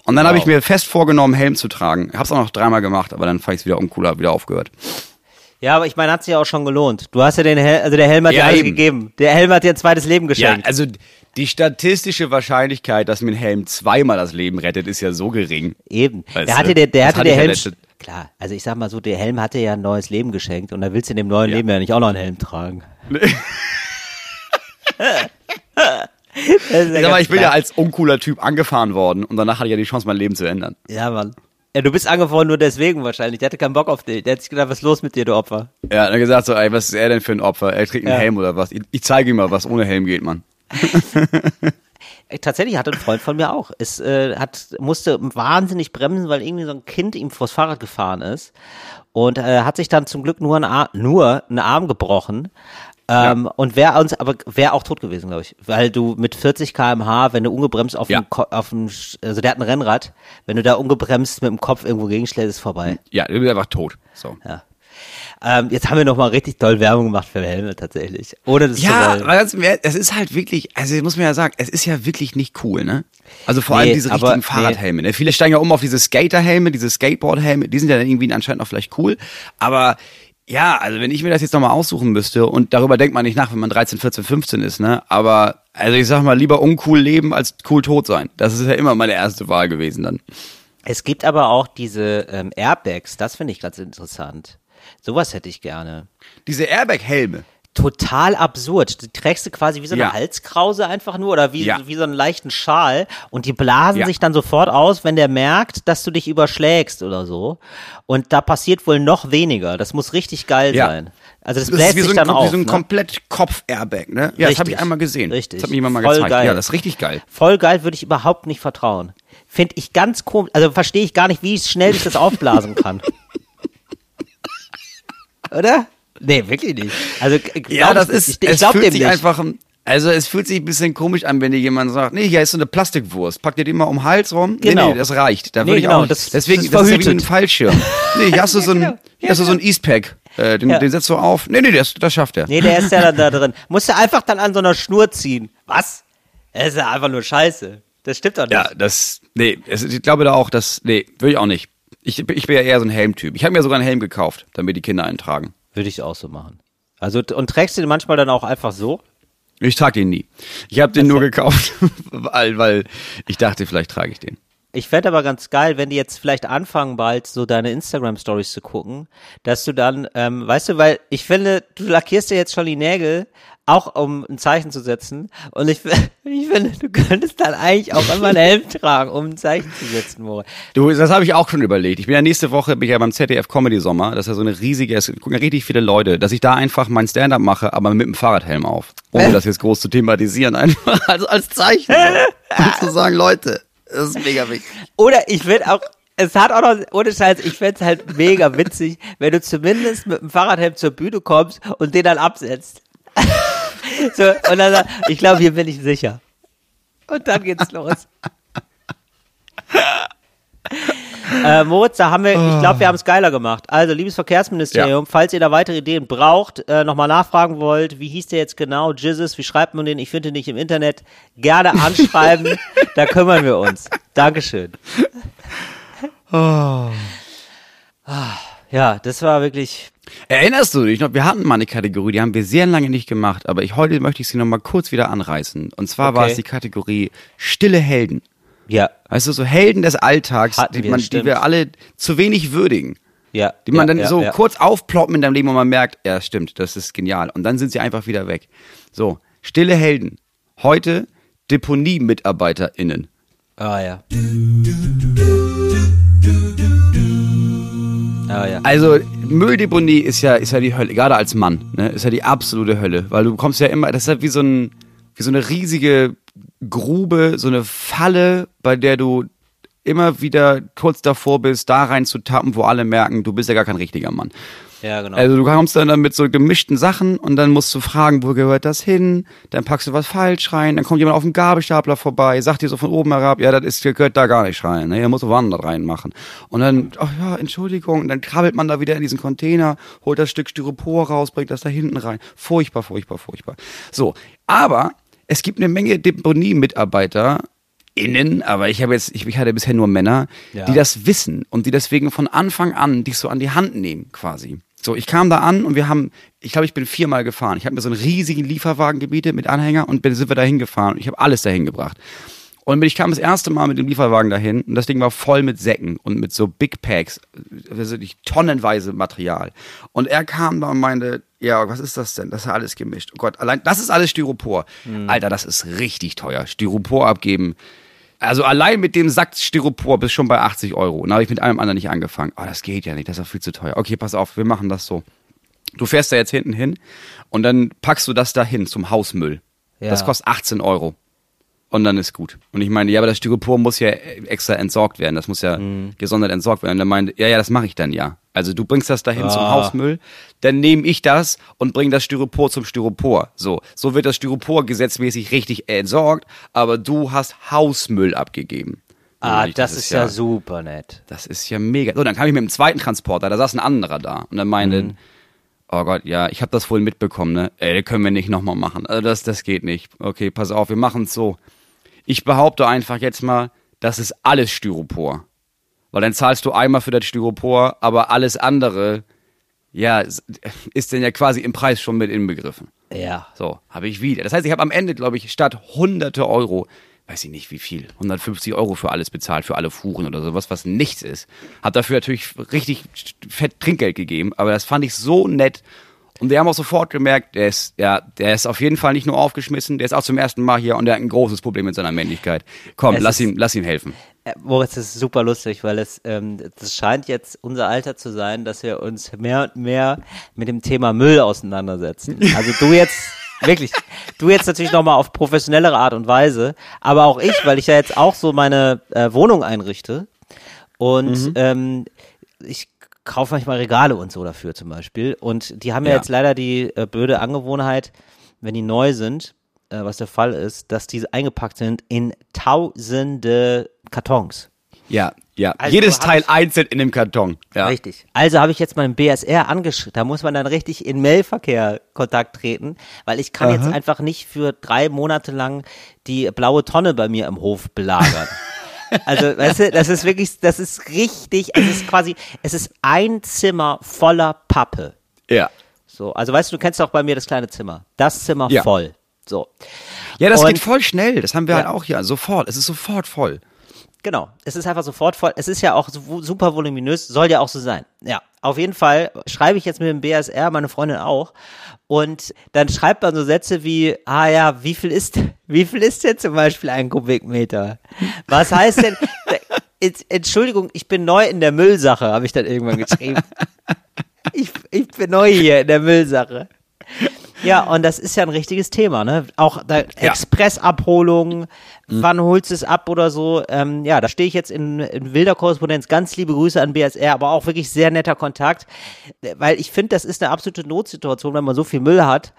Und dann habe ich mir fest vorgenommen, Helm zu tragen. Hab's auch noch dreimal gemacht, aber dann fand ich es wieder uncooler, wieder aufgehört. Ja, aber ich meine, hat sich ja auch schon gelohnt. Du hast ja den Helm, also der Helm hat Ja, ja alles eben. gegeben. Der Helm hat dir ein zweites Leben Ja, geschenkt. also die statistische Wahrscheinlichkeit, dass mir ein Helm zweimal das Leben rettet, ist ja so gering. Eben. Weißt der du, hatte der, der hatte der ich ja Helm. letzte- Klar, also ich sag mal so, der Helm hatte ja ein neues Leben geschenkt und da willst du in dem neuen Ja. Leben ja nicht auch noch einen Helm tragen. Ist ja Sag mal, ich bin ja als uncooler Typ angefahren worden und danach hatte ich ja die Chance, mein Leben zu ändern. Ja, Mann. Ja, du bist angefahren nur deswegen wahrscheinlich. Der hatte keinen Bock auf dich. Der hat sich gedacht, was ist los mit dir, du Opfer? Ja, dann hat er gesagt so, ey, was ist er denn für ein Opfer? Er trägt einen Ja. Helm oder was? Ich, ich zeige ihm mal, was ohne Helm geht, Mann. Tatsächlich hatte ein Freund von mir auch. Es äh, hat, musste wahnsinnig bremsen, weil irgendwie so ein Kind ihm vors Fahrrad gefahren ist. Und äh, hat sich dann zum Glück nur, ein Ar nur einen Arm gebrochen. Ähm, Und wäre uns, aber wäre auch tot gewesen, glaube ich. Weil du mit 40 km/h, wenn du ungebremst auf Ja. auf dem, also der hat ein Rennrad, wenn du da ungebremst mit dem Kopf irgendwo gegenschlägst, ist vorbei. Ja, du bist einfach tot. So. Ja. Ähm, jetzt haben wir noch mal richtig toll Werbung gemacht für Helme tatsächlich. Ohne das zu Ja, wollen. weil das, es ist halt wirklich, also muss man ja sagen, es ist ja wirklich nicht cool, ne? Also vor Nee, allem diese richtigen Fahrradhelme. Ne? Viele steigen ja um auf diese Skaterhelme, diese Skateboardhelme, die sind ja dann irgendwie anscheinend auch vielleicht cool. Aber ja, also wenn ich mir das jetzt nochmal aussuchen müsste und darüber denkt man nicht nach, wenn man 13, 14, 15 ist, ne? Aber also ich sag mal, lieber uncool leben als cool tot sein. Das ist ja immer meine erste Wahl gewesen dann. Es gibt aber auch diese ähm, Airbags, das finde ich ganz interessant. Sowas hätte ich gerne. Diese Airbag-Helme. Total absurd. Die trägst du quasi wie so eine Ja. Halskrause einfach nur oder wie, Ja. wie so einen leichten Schal und die blasen Ja. sich dann sofort aus, wenn der merkt, dass du dich überschlägst oder so. Und da passiert wohl noch weniger. Das muss richtig geil sein. Also das Das bläst ist wie so sich ein, dann wie auf. so ein ne? komplett Kopf-Airbag, ne? Ja, das habe ich Richtig. einmal gesehen. Richtig. Das hat mir jemand mal Voll gezeigt. geil. Ja, das ist richtig geil. Voll geil, würde ich überhaupt nicht vertrauen. Finde ich ganz komisch. Also verstehe ich gar nicht, wie schnell ich das aufblasen kann. Oder? Nee, wirklich nicht. Also glaub Ja, das ist, ich, ich es glaub fühlt dem sich nicht. einfach, also es fühlt sich ein bisschen komisch an, wenn dir jemand sagt, nee, hier ist so eine Plastikwurst, pack dir die mal um den Hals rum. Genau. Nee, nee, das reicht. Da Nee, würde ich genau, auch das- Deswegen, das ist das ist ja wie verhütet. ein Fallschirm. Nee, hier hast du so ein, genau. hier hast du so ein Eastpack. Äh, den, Ja. den setzt du auf. Nee, nee, das, das schafft er. Nee, der ist ja dann da drin. Musst du einfach dann an so einer Schnur ziehen. Was? Das ist ja einfach nur Scheiße. Das stimmt doch nicht. Ja, das, nee, ich glaube da auch, dass, nee, würde ich auch nicht. Ich, ich bin ja eher so ein Helmtyp. Ich habe mir sogar einen Helm gekauft, damit die Kinder einen tragen. Würde ich auch so machen. Also, und trägst du den manchmal dann auch einfach so? Ich trage den nie. Ich habe den nur gekauft, weil, weil ich dachte, vielleicht trage ich den. Ich fände aber ganz geil, wenn die jetzt vielleicht anfangen, bald so deine Instagram-Stories zu gucken, dass du dann, ähm, weißt du, weil ich finde, du lackierst dir jetzt schon die Nägel, auch um ein Zeichen zu setzen. Und ich, ich finde, du könntest dann eigentlich auch immer einen Helm tragen, um ein Zeichen zu setzen, Moritz. Du, das habe ich auch schon überlegt. Ich bin ja nächste Woche bin ich ja beim ZDF Comedy Sommer. Das ist ja so eine riesige, es gucken ja richtig viele Leute, dass ich da einfach mein Stand-up mache, aber mit dem Fahrradhelm auf. Ohne das jetzt groß zu thematisieren, einfach als, als Zeichen. So. Um zu sagen, Leute, das ist mega wichtig. Oder ich will auch, es hat auch noch, ohne Scheiß, ich fänd's halt mega witzig, wenn du zumindest mit dem Fahrradhelm zur Bühne kommst und den dann absetzt. So, und dann sagt, ich glaube, hier bin ich sicher. Und dann geht's los. Äh, Moritz, da haben wir, ich glaube, wir haben es geiler gemacht. Also, liebes Verkehrsministerium, falls ihr da weitere Ideen braucht, äh, nochmal nachfragen wollt, wie hieß der jetzt genau, Jizzes, wie schreibt man den? Ich finde den nicht im Internet. Gerne anschreiben, da kümmern wir uns. Dankeschön. Ah, Ja, das war wirklich, Erinnerst du dich noch? Wir hatten mal eine Kategorie, die haben wir sehr lange nicht gemacht, aber ich, heute möchte ich sie nochmal kurz wieder anreißen. Und zwar war Okay. es die Kategorie Stille Helden. ja, Weißt du, so Helden des Alltags, die, wir, man, die wir alle zu wenig würdigen. ja. Die man ja, dann ja, so ja. kurz aufploppen in deinem Leben und man merkt, ja, stimmt, das ist genial. Und dann sind sie einfach wieder weg. So, stille Helden. Heute Deponie-MitarbeiterInnen. Ah, ja. Ah, ja. Also Mülldeponie ist ja, ist ja die Hölle, gerade als Mann, ne, ist ja die absolute Hölle, weil du kommst ja immer, das ist ja wie so ein, wie so eine riesige Grube, so eine Falle, bei der du immer wieder kurz davor bist, da rein zu tappen, wo alle merken, du bist ja gar kein richtiger Mann. Ja, genau. Also du kommst dann, dann mit so gemischten Sachen und dann musst du fragen, wo gehört das hin? Dann packst du was falsch rein, dann kommt jemand auf dem Gabelstapler vorbei, sagt dir so von oben herab, ja, das ist, gehört da gar nicht rein, ne? Ihr musst woanders reinmachen. Und dann, ach ja, Entschuldigung, und dann krabbelt man da wieder in diesen Container, holt das Stück Styropor raus, bringt das da hinten rein. Furchtbar, furchtbar, furchtbar. So, aber es gibt eine Menge Deponie-Mitarbeiter, innen, aber ich habe jetzt, ich, ich hatte bisher nur Männer, Ja. die das wissen und die deswegen von Anfang an dich so an die Hand nehmen, quasi. So, ich kam da an und wir haben, ich glaube, ich bin viermal gefahren. Ich habe mir so einen riesigen Lieferwagen gebietet mit Anhänger und bin, sind wir dahin gefahren. Ich habe alles dahin gebracht. Und ich kam das erste Mal mit dem Lieferwagen dahin und das Ding war voll mit Säcken und mit so Big Packs, also nicht tonnenweise Material. Und er kam da und meinte, ja, was ist das denn? Das ist ja alles gemischt. Oh Gott, allein, das ist alles Styropor. Alter, das ist richtig teuer. Styropor abgeben. Also allein mit dem Sack Styropor bist schon bei 80 Euro. Und da habe ich mit allem anderen nicht angefangen. Oh, das geht ja nicht, das ist ja viel zu teuer. Okay, pass auf, wir machen das so. Du fährst da jetzt hinten hin und dann packst du das da hin zum Hausmüll. Ja. Das kostet 18 Euro. Und dann ist gut. Und ich meine, ja, aber das Styropor muss ja extra entsorgt werden. Das muss ja Mhm. gesondert entsorgt werden. Und er meinte, ja, ja, das mache ich dann ja. Also du bringst das dahin zum Ah. Hausmüll, dann nehme ich das und bringe das Styropor zum Styropor. So, so wird das Styropor gesetzmäßig richtig entsorgt, aber du hast Hausmüll abgegeben. ah, ich, das, ist ja, super nett. das ist ja mega. So, dann kam ich mit dem zweiten Transporter, da saß ein anderer da und dann meinte, Mhm. oh Gott, ja, ich habe das wohl mitbekommen, ne? Ey, das können wir nicht nochmal machen. Also das, das geht nicht. Okay, pass auf, wir machen es so. Ich behaupte einfach jetzt mal, das ist alles Styropor. Weil dann zahlst du einmal für das Styropor, aber alles andere, ja, ist denn ja quasi im Preis schon mit inbegriffen. Ja. So, habe ich wieder. Das heißt, ich habe am Ende, glaube ich, statt hunderte Euro, weiß ich nicht wie viel, 150 Euro für alles bezahlt, für alle Fuhren oder sowas, was nichts ist. Hab dafür natürlich richtig fett Trinkgeld gegeben, aber das fand ich so nett. Und wir haben auch sofort gemerkt, der ist, ja, der ist auf jeden Fall nicht nur aufgeschmissen, der ist auch zum ersten Mal hier und der hat ein großes Problem mit seiner Männlichkeit. Komm, Es lass ist- ihm, lass ihm helfen. Äh, Moritz, das ist super lustig, weil es, ähm, das scheint jetzt unser Alter zu sein, dass wir uns mehr und mehr mit dem Thema Müll auseinandersetzen. Also du jetzt, wirklich, du jetzt natürlich nochmal auf professionellere Art und Weise, aber auch ich, weil ich ja jetzt auch so meine äh, Wohnung einrichte und ähm, ich kaufe manchmal Regale und so dafür zum Beispiel und die haben ja, Ja. jetzt leider die äh, blöde Angewohnheit, wenn die neu sind, äh, was der Fall ist, dass diese eingepackt sind in tausende Kartons. Ja, ja. Also Jedes Teil ich- einzeln in dem Karton. Ja. Richtig. Also habe ich jetzt meinen BSR angeschrieben. Da muss man dann richtig in Mailverkehr Kontakt treten, weil ich kann jetzt einfach nicht für drei Monate lang die blaue Tonne bei mir im Hof belagern. Also, weißt du, das ist wirklich, das ist richtig, es ist quasi, es ist ein Zimmer voller Pappe. Ja. So, also weißt du, du kennst doch bei mir das kleine Zimmer. Das Zimmer Ja. voll. So. Ja, das Und- geht voll schnell. Das haben wir Ja. halt auch hier. Sofort. Es ist sofort voll. Genau, es ist einfach sofort voll. Es ist ja auch so, super voluminös, soll ja auch so sein. Ja, auf jeden Fall schreibe ich jetzt mit dem BSR, meine Freundin auch. Und dann schreibt man so Sätze wie, ah ja, wie viel ist, wie viel ist denn zum Beispiel ein Kubikmeter? Was heißt denn, Entschuldigung, ich bin neu in der Müllsache, habe ich dann irgendwann geschrieben. Ich, ich bin neu hier in der Müllsache. Ja, und das ist ja ein richtiges Thema, ne? Auch da, Ja. Expressabholung, wann holst du es ab oder so. Ähm, ja, da stehe ich jetzt in, in wilder Korrespondenz. Ganz liebe Grüße an BSR, aber auch wirklich sehr netter Kontakt, weil ich finde, das ist eine absolute Notsituation, wenn man so viel Müll hat.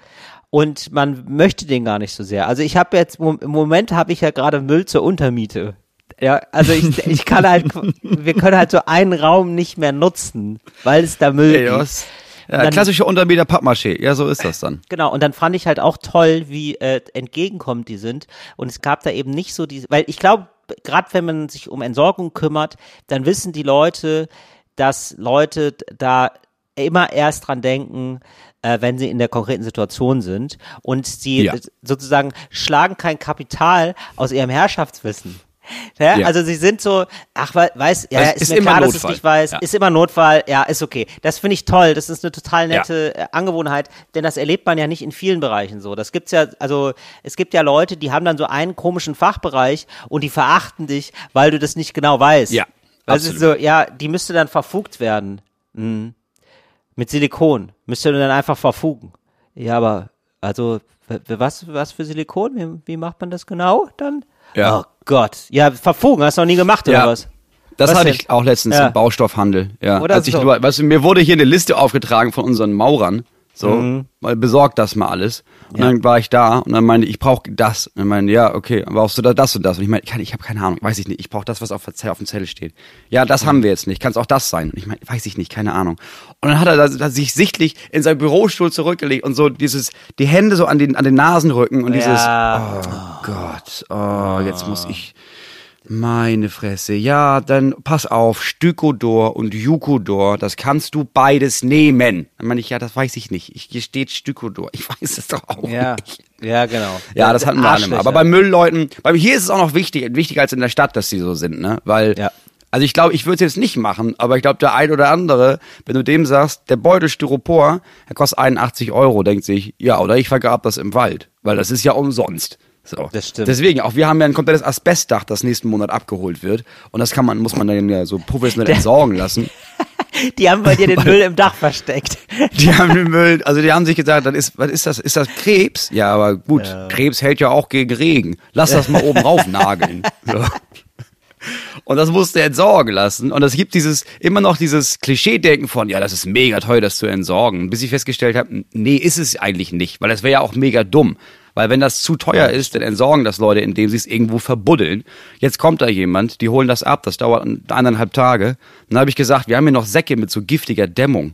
Und man möchte den gar nicht so sehr. Also ich habe jetzt, im Moment habe ich ja gerade Müll zur Untermiete. Ja, also ich, ich kann halt, wir können halt so einen Raum nicht mehr nutzen, weil es da Müll Ey, gibt. Ja, klassische Untermeter Pappmaché. Ja, so ist das dann. Genau, und dann fand ich halt auch toll, wie äh, entgegenkommend die sind. Und es gab da eben nicht so diese, weil ich glaube, gerade wenn man sich um Entsorgung kümmert, dann wissen die Leute, dass Leute da immer erst dran denken, äh, wenn sie in der konkreten Situation sind. Und sie Ja. sozusagen schlagen kein Kapital aus ihrem Herrschaftswissen. Ja, Ja. Also sie sind so, ach, we- weiß, ja, Es ist, ist mir immer klar, dass es Notfall. nicht weiß, Ja. ist immer Notfall, ja, ist okay. Das finde ich toll, das ist eine total nette äh, Angewohnheit, denn das erlebt man ja nicht in vielen Bereichen so. Das gibt's ja, also es gibt ja Leute, die haben dann so einen komischen Fachbereich und die verachten dich, weil du das nicht genau weißt. Ja, Also so, ja, die müsste dann verfugt werden. Mhm. Mit Silikon müsste dann einfach verfugen. Ja, aber also was was für Silikon? Wie, wie macht man das genau dann? Ja. Oh Gott. Ja, verfugen hast du noch nie gemacht oder Ja. was? Das Was hatte denn? ich auch letztens Ja. im Baustoffhandel. Ja. Oder Als ich, so. nur- weißt du, mir wurde hier eine Liste aufgetragen von unseren Maurern. So, Mhm. mal besorgt das mal alles. Und dann war ich da und dann meinte ich, brauche das. Und dann meinte, ja, okay, brauchst du da das und das? Und ich meine, ich, ich habe keine Ahnung, weiß ich nicht. Ich brauche das, was auf, auf dem Zettel steht. Ja, das haben wir jetzt nicht. Kann es auch das sein? Und ich meine, weiß ich nicht, keine Ahnung. Und dann hat er da, da sich sichtlich in seinem Bürostuhl zurückgelegt und so dieses, die Hände so an den, an den Nasenrücken und dieses, Ja. oh Gott, oh, jetzt muss ich, meine Fresse. Ja, dann pass auf, Stükodor und Jukodor, das kannst du beides nehmen. Dann meine ich, ja, das weiß ich nicht. Ich, hier steht Stükodor. Ich weiß es doch auch Ja, nicht. ja, genau. Ja, das hatten wir alle mal. Aber bei Müllleuten, bei hier ist es auch noch wichtig, wichtiger als in der Stadt, dass die so sind, ne? Weil, Ja. also ich glaube, ich würde es jetzt nicht machen, aber ich glaube, der ein oder andere, wenn du dem sagst, der Beutel Styropor, der kostet 81 Euro, denkt sich, ja, oder ich vergrab das im Wald, weil das ist ja umsonst. So. Das stimmt. Deswegen, auch wir haben ja ein komplettes Asbestdach, das nächsten Monat abgeholt wird. Und das kann man, muss man dann ja so professionell entsorgen lassen. Die haben bei dir den Müll im Dach versteckt. Die haben den Müll, also die haben sich gesagt, das ist, was ist das? Ist das Krebs? Ja, aber gut, Krebs hält ja auch gegen Regen. Lass das mal oben rauf nageln. So. Und das musste er entsorgen lassen. Und es gibt dieses, immer noch dieses Klischee-Denken von, ja, das ist mega teuer, das zu entsorgen. Bis ich festgestellt habe, nee, ist es eigentlich nicht, weil das wäre ja auch mega dumm. Weil wenn das zu teuer ist, dann entsorgen das Leute, indem sie es irgendwo verbuddeln. Jetzt kommt da jemand, die holen das ab, das dauert eineinhalb Tage. Dann habe ich gesagt, wir haben hier noch Säcke mit so giftiger Dämmung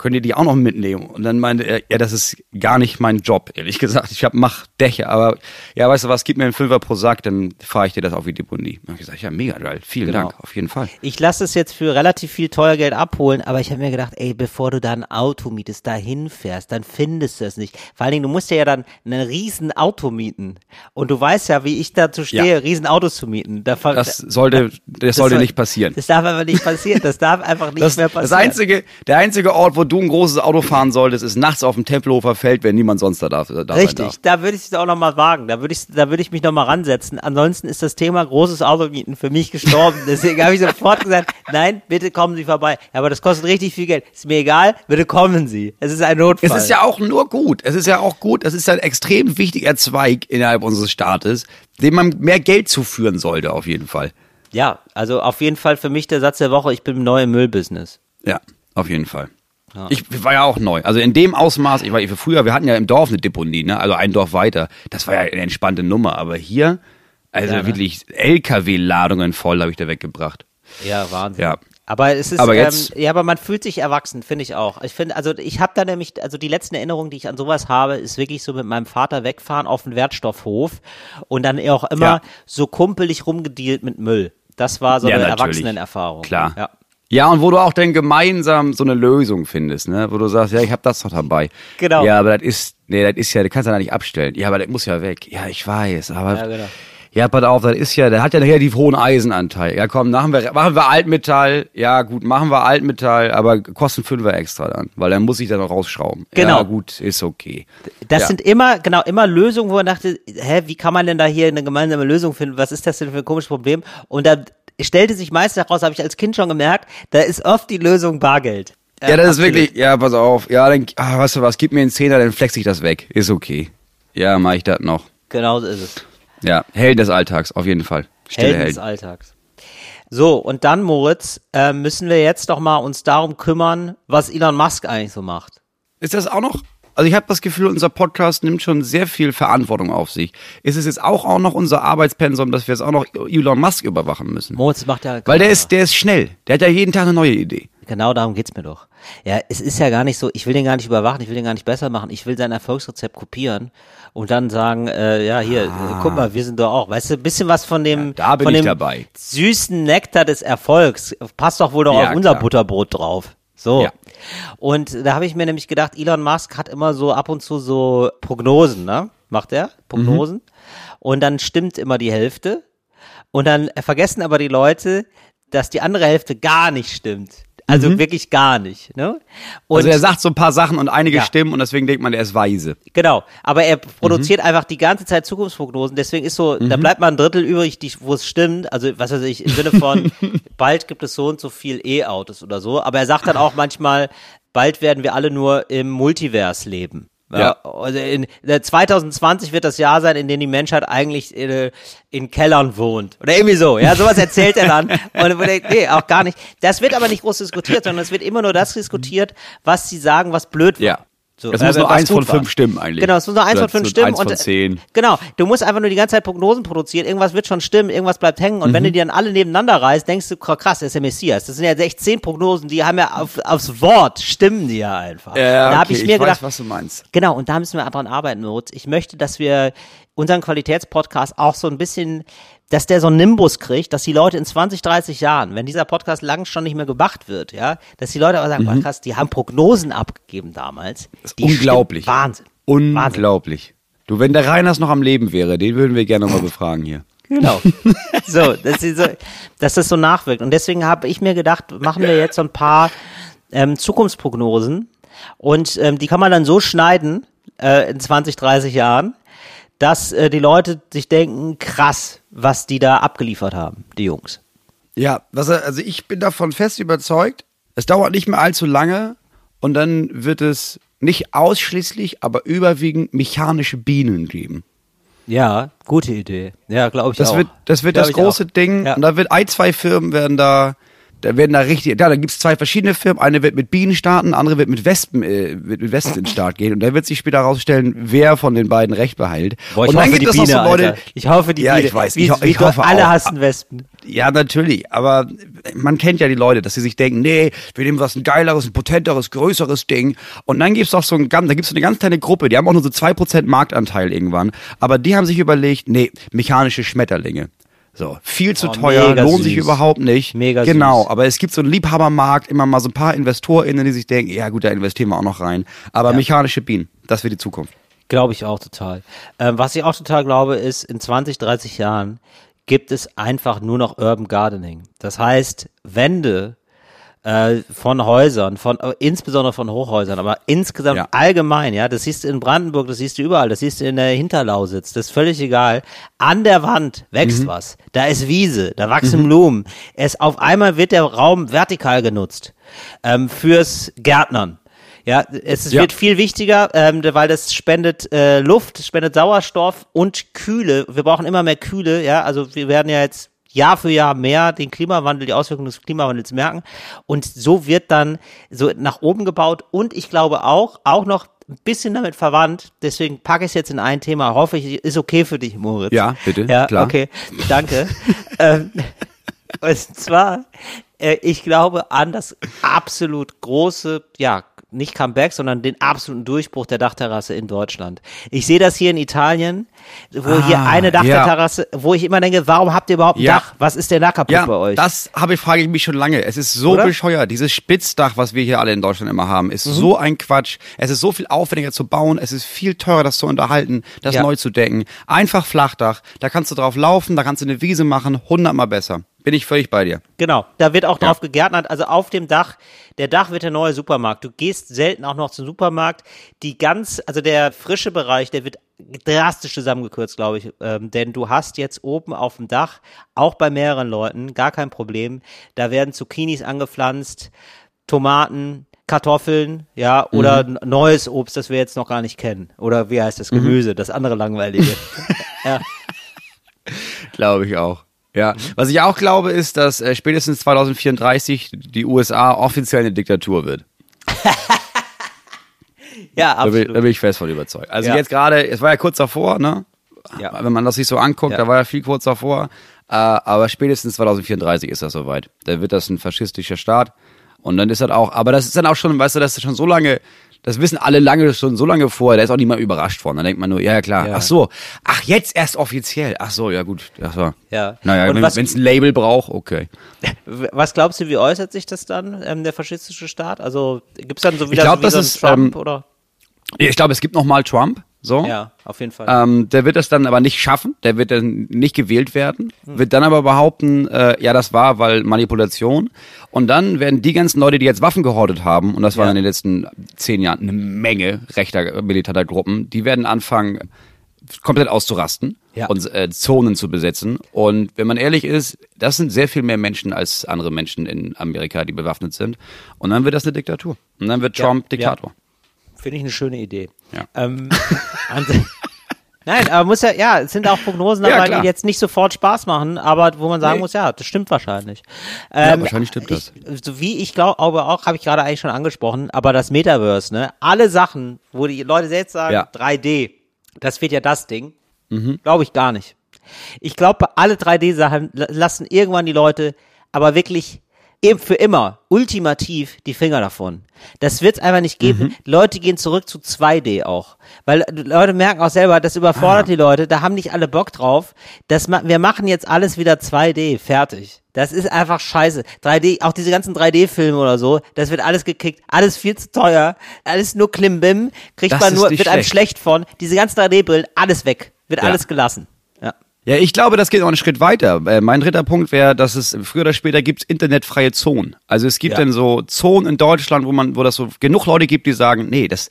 könnt ihr die auch noch mitnehmen? Und dann meinte er, ja, das ist gar nicht mein Job, ehrlich gesagt. Ich hab, mach Dächer, aber ja, weißt du was, gib mir einen Fünfer pro Sack, dann fahre ich dir das auf die Deponie. Und hab ich gesagt, ja, mega geil, vielen Genau. Dank, auf jeden Fall. Ich lasse es jetzt für relativ viel teuer Geld abholen, aber ich habe mir gedacht, ey, bevor du da ein Auto mietest, da hinfährst, dann findest du es nicht. Vor allen Dingen, du musst dir ja dann ein riesen Auto mieten. Und du weißt ja, wie ich dazu stehe, Ja. riesen Autos zu mieten. Da, Das sollte, das sollte soll- nicht passieren. Das darf einfach nicht passieren. Das darf einfach nicht Das, mehr das passieren. einzige, der einzige Ort, wo du ein großes Auto fahren solltest, ist nachts auf dem Tempelhofer Feld, wenn niemand sonst da darf. Da Richtig, da würde ich es auch noch mal wagen. Da würde ich, da würde ich mich noch mal ransetzen. Ansonsten ist das Thema großes Automieten für mich gestorben. Deswegen habe ich sofort gesagt, nein, bitte kommen Sie vorbei. Ja, aber das kostet richtig viel Geld. Ist mir egal, bitte kommen Sie. Es ist ein Notfall. Es ist ja auch nur gut. Es ist ja auch gut. Das ist ein extrem wichtiger Zweig innerhalb unseres Staates, dem man mehr Geld zuführen sollte, auf jeden Fall. ja, also auf jeden Fall für mich der Satz der Woche, ich bin neu im Müllbusiness. Ja, auf jeden Fall. Ich war ja auch neu. Also in dem Ausmaß, ich war früher, wir hatten ja im Dorf eine Deponie, ne? Also ein Dorf weiter. Das war ja eine entspannte Nummer. Aber hier, also Ja, ne? wirklich LKW-Ladungen voll habe ich da weggebracht. Ja, Wahnsinn. Ja. Aber es ist, Aber jetzt- ähm, ja, aber man fühlt sich erwachsen, finde ich auch. Ich finde, also ich habe da nämlich, also die letzten Erinnerungen, die ich an sowas habe, ist wirklich so mit meinem Vater wegfahren auf den Wertstoffhof und dann auch immer Ja. so kumpelig rumgedealt mit Müll. Das war so Ja, eine natürlich. Erwachsenenerfahrung. Klar. Ja. Ja, und wo du auch dann gemeinsam so eine Lösung findest, ne? Wo du sagst, ja, ich habe das noch dabei. Genau. Ja, aber das ist, nee, das ist ja, das kannst du da nicht abstellen. Ja, aber das muss ja weg. Ja, ich weiß, aber Ja, genau. Ja, pass auf, das ist ja, der hat ja nachher die hohen Eisenanteil. Ja, komm, machen wir, machen wir Altmetall. Ja, gut, machen wir Altmetall, aber kosten Fünfer extra dann, weil dann muss ich dann noch rausschrauben. Genau. Ja, gut, ist okay. Das ja. sind immer, genau, immer Lösungen, wo man dachte, hä, wie kann man denn da hier eine gemeinsame Lösung finden? Was ist das denn für ein komisches Problem? Und da stellte sich meistens heraus, habe ich als Kind schon gemerkt, da ist oft die Lösung Bargeld. Ja, das ist absolut. wirklich, ja, pass auf. Ja, dann, ah, weißt du was, gib mir einen Zehner, dann flex ich das weg. Ist okay. Ja, mach ich das noch. Genau so ist es. Ja, Helden des Alltags, auf jeden Fall. Stille Helden Helden. des Alltags. So, und dann, Moritz, äh, müssen wir jetzt doch mal uns darum kümmern, was Elon Musk eigentlich so macht. Ist das auch noch? Also ich habe das Gefühl, unser Podcast nimmt schon sehr viel Verantwortung auf sich. Ist es jetzt auch, auch noch unser Arbeitspensum, dass wir jetzt auch noch Elon Musk überwachen müssen? Moritz macht ja. Weil der ist, der ist schnell. Der hat ja jeden Tag eine neue Idee. Genau darum geht's mir doch. Ja, es ist ja gar nicht so, ich will den gar nicht überwachen, ich will den gar nicht besser machen, ich will sein Erfolgsrezept kopieren und dann sagen, äh, ja, hier, äh, guck mal, wir sind doch auch, weißt du, ein bisschen was von dem, Ah. da bin von dem dabei. süßen Nektar des Erfolgs, passt doch wohl doch Ja, auf unser klar. Butterbrot drauf. So. Ja. Und da habe ich mir nämlich gedacht, Elon Musk hat immer so ab und zu so Prognosen, ne? Macht er? Prognosen. Mhm. Und dann stimmt immer die Hälfte. Und dann vergessen aber die Leute, dass die andere Hälfte gar nicht stimmt. Also wirklich gar nicht. Ne? Und Mhm. Also er sagt so ein paar Sachen und einige Ja. stimmen und deswegen denkt man, er ist weise. Genau, aber er Mhm. produziert einfach die ganze Zeit Zukunftsprognosen, deswegen ist so, da bleibt mal ein Drittel übrig, die, wo es stimmt, also was weiß ich, im Sinne von, bald gibt es so und so viel E-Autos oder so, aber er sagt dann auch manchmal, bald werden wir alle nur im Multivers leben. Ja, also in, äh, 2020 wird das Jahr sein, in dem die Menschheit eigentlich äh, in Kellern wohnt. Oder irgendwie so, ja, sowas erzählt er dann. Und nee, auch gar nicht. Das wird aber nicht groß diskutiert, sondern es wird immer nur das diskutiert, was sie sagen, was blöd war. Ja. So, Es muss äh, nur eins von war. fünf stimmen eigentlich. Genau, es muss nur eins Oder von fünf stimmen. eins von und, äh, zehn. Genau, du musst einfach nur die ganze Zeit Prognosen produzieren. Irgendwas wird schon stimmen, irgendwas bleibt hängen. Und Mhm. wenn du die dann alle nebeneinander reißt, denkst du, krass, das ist der Messias. Das sind ja echt zehn Prognosen, die haben ja auf, aufs Wort, stimmen die ja einfach. Ja, da habe okay, ich mir ich weiß, gedacht, was du meinst. Genau, und da müssen wir dran arbeiten, Moritz. Ich möchte, dass wir unseren Qualitätspodcast auch so ein bisschen, dass der so einen Nimbus kriegt, dass die Leute in 20, 30 Jahren, wenn dieser Podcast lang schon nicht mehr gemacht wird, ja, dass die Leute aber sagen, boah, krass, die haben Prognosen abgegeben damals. Mhm. Unglaublich. stimmen. Wahnsinn. Unglaublich. Du, wenn der Reiners noch am Leben wäre, den würden wir gerne mal befragen hier. Genau. so, dass, sie so, dass das so nachwirkt. Und deswegen habe ich mir gedacht, machen wir jetzt so ein paar ähm, Zukunftsprognosen. Und ähm, die kann man dann so schneiden äh, in 20, 30 Jahren, dass äh, die Leute sich denken, krass, was die da abgeliefert haben, die Jungs. Ja, was, also ich bin davon fest überzeugt, es dauert nicht mehr allzu lange und dann wird es nicht ausschließlich, aber überwiegend mechanische Bienen geben. Ja, gute Idee. Ja, glaube ich Das auch. wird, das wird Glaub das große. Ding. Ja. Und da wird ein, zwei Firmen werden da, da werden da richtig, ja, da gibt's zwei verschiedene Firmen. Eine wird mit Bienen starten, andere wird mit Wespen, äh, wird mit Wespen in den Start gehen. Und da wird sich später herausstellen, wer von den beiden Recht behält. Boah, ich und dann hoffe, gibt die es noch Biene, so Leute. Ich hoffe, die ja, Biene. ich weiß, Wie, ich, wie ich du- hoffe alle auch. hassen Wespen. Ja, natürlich, aber man kennt ja die Leute, dass sie sich denken, nee, wir nehmen was ein geileres, ein potenteres, größeres Ding. Und dann gibt's doch so ein da gibt's so eine ganz kleine Gruppe, die haben auch nur so 2% Marktanteil irgendwann. Aber die haben sich überlegt, nee, mechanische Schmetterlinge. So, viel zu Oh, teuer, lohnt sich süß. überhaupt nicht. Mega Genau, süß. aber es gibt so einen Liebhabermarkt, immer mal so ein paar InvestorInnen, die sich denken, ja gut, da investieren wir auch noch rein. Aber mechanische Bienen, das wird die Zukunft. Glaube ich auch total. Ähm, was ich auch total glaube, ist, in 20, 30 Jahren gibt es einfach nur noch Urban Gardening. Das heißt, Wände äh, von Häusern, von äh, insbesondere von Hochhäusern, aber insgesamt Ja. allgemein, ja, das siehst du in Brandenburg, das siehst du überall, das siehst du in der Hinterlausitz, das ist völlig egal. An der Wand wächst was, da ist Wiese, da wachsen Blumen. Es auf einmal wird der Raum vertikal genutzt ähm, fürs Gärtnern. Ja, es ist- Ja. wird viel wichtiger, ähm, weil das spendet äh, Luft, spendet Sauerstoff und Kühle. Wir brauchen immer mehr Kühle, ja. Also wir werden ja jetzt Jahr für Jahr mehr den Klimawandel, die Auswirkungen des Klimawandels merken. Und so wird dann so nach oben gebaut. Und ich glaube auch, auch noch ein bisschen damit verwandt. Deswegen packe ich es jetzt in ein Thema. Hoffe ich, ist okay für dich, Moritz. Ja, bitte, Ja, klar. okay. Danke. ähm, und zwar, äh, ich glaube an das absolut große, ja, nicht Comeback, sondern den absoluten Durchbruch der Dachterrasse in Deutschland. Ich sehe das hier in Italien, wo Ah, hier eine ja. Dachterrasse, wo ich immer denke, warum habt ihr überhaupt ein Ja. Dach? Was ist denn da kaputt Ja, bei euch? das habe ich, frage ich mich schon lange. Es ist so Oder? bescheuert. Dieses Spitzdach, was wir hier alle in Deutschland immer haben, Mhm. ist so ein Quatsch. Es ist so viel aufwendiger zu bauen. Es ist viel teurer, das zu unterhalten, das Ja. neu zu decken. Einfach Flachdach. Da kannst du drauf laufen, da kannst du eine Wiese machen. Hundertmal besser. Bin ich völlig bei dir. Genau, da wird auch Ja. drauf gegärtnert, also auf dem Dach, der Dach wird der neue Supermarkt. Du gehst selten auch noch zum Supermarkt. Die ganz, also der frische Bereich, der wird drastisch zusammengekürzt, glaube ich, ähm, denn du hast jetzt oben auf dem Dach, auch bei mehreren Leuten, gar kein Problem, da werden Zucchinis angepflanzt, Tomaten, Kartoffeln, ja, oder n- neues Obst, das wir jetzt noch gar nicht kennen. Oder wie heißt das? Gemüse, das andere langweilige. ja. Glaube ich auch. Ja. Mhm. Was ich auch glaube, ist, dass äh, spätestens 2034 die USA offiziell eine Diktatur wird. ja, Da bin, absolut. da bin ich fest von überzeugt. Also Ja. jetzt gerade, es war ja kurz davor, ne? Ja. Wenn man das sich so anguckt, Ja. da war ja viel kurz davor. Äh, aber spätestens 2034 ist das soweit. Da wird das ein faschistischer Staat. Und dann ist das auch, aber das ist dann auch schon, weißt du, das ist schon so lange, das wissen alle lange schon so lange vorher, da ist auch niemand überrascht von. Da denkt man nur, ja, ja klar, Ja. ach so, ach jetzt erst offiziell, ach so, ja gut, ach so. Ja. Naja, wenn es ein Label braucht, okay. Was glaubst du, wie äußert sich das dann, ähm, der faschistische Staat? Also gibt's dann so wieder glaub, so wie das so ist, Trump ähm, oder? Ich glaube, es gibt noch mal Trump, so. Ja, auf jeden Fall. Ähm, der wird das dann aber nicht schaffen, der wird dann nicht gewählt werden, wird dann aber behaupten, äh, ja, das war, weil Manipulation. Und dann werden die ganzen Leute, die jetzt Waffen gehortet haben, und das waren Ja. in den letzten zehn Jahren eine Menge rechter militanter Gruppen, die werden anfangen, komplett auszurasten Ja. und äh, Zonen zu besetzen. Und wenn man ehrlich ist, das sind sehr viel mehr Menschen als andere Menschen in Amerika, die bewaffnet sind. Und dann wird das eine Diktatur. Und dann wird Ja, Trump ja. Diktator. Finde ich eine schöne Idee. Ja. Ähm, Nein, aber muss ja, ja, es sind auch Prognosen Ja, dabei, klar. die jetzt nicht sofort Spaß machen, aber wo man sagen Nee. muss, ja, das stimmt wahrscheinlich. Ja, Ähm, wahrscheinlich stimmt das. Ich, so wie ich glaube auch, habe ich gerade eigentlich schon angesprochen, aber das Metaverse, ne? Alle Sachen, wo die Leute selbst sagen, Ja. 3D, das wird ja das Ding, glaube ich gar nicht. Ich glaube, alle 3D-Sachen la- lassen irgendwann die Leute aber wirklich im- für immer, ultimativ die Finger davon. Das wird es einfach nicht geben. Die Leute gehen zurück zu 2D auch. Weil die Leute merken auch selber, das überfordert die Leute, da haben nicht alle Bock drauf. Das, ma- wir machen jetzt alles wieder 2D, fertig. Das ist einfach scheiße. 3D, auch diese ganzen 3D-Filme oder so, das wird alles gekickt, alles viel zu teuer, alles nur Klimbim, kriegt Das man nur, wird einem schlecht. schlecht von. Diese ganzen 3D-Brillen, alles weg, wird Ja. alles gelassen. Ja. Ich glaube, das geht noch einen Schritt weiter. Äh, mein dritter Punkt wäre, dass es früher oder später gibt internetfreie Zonen. Also es gibt Ja. dann so Zonen in Deutschland, wo man, wo das so genug Leute gibt, die sagen, nee, das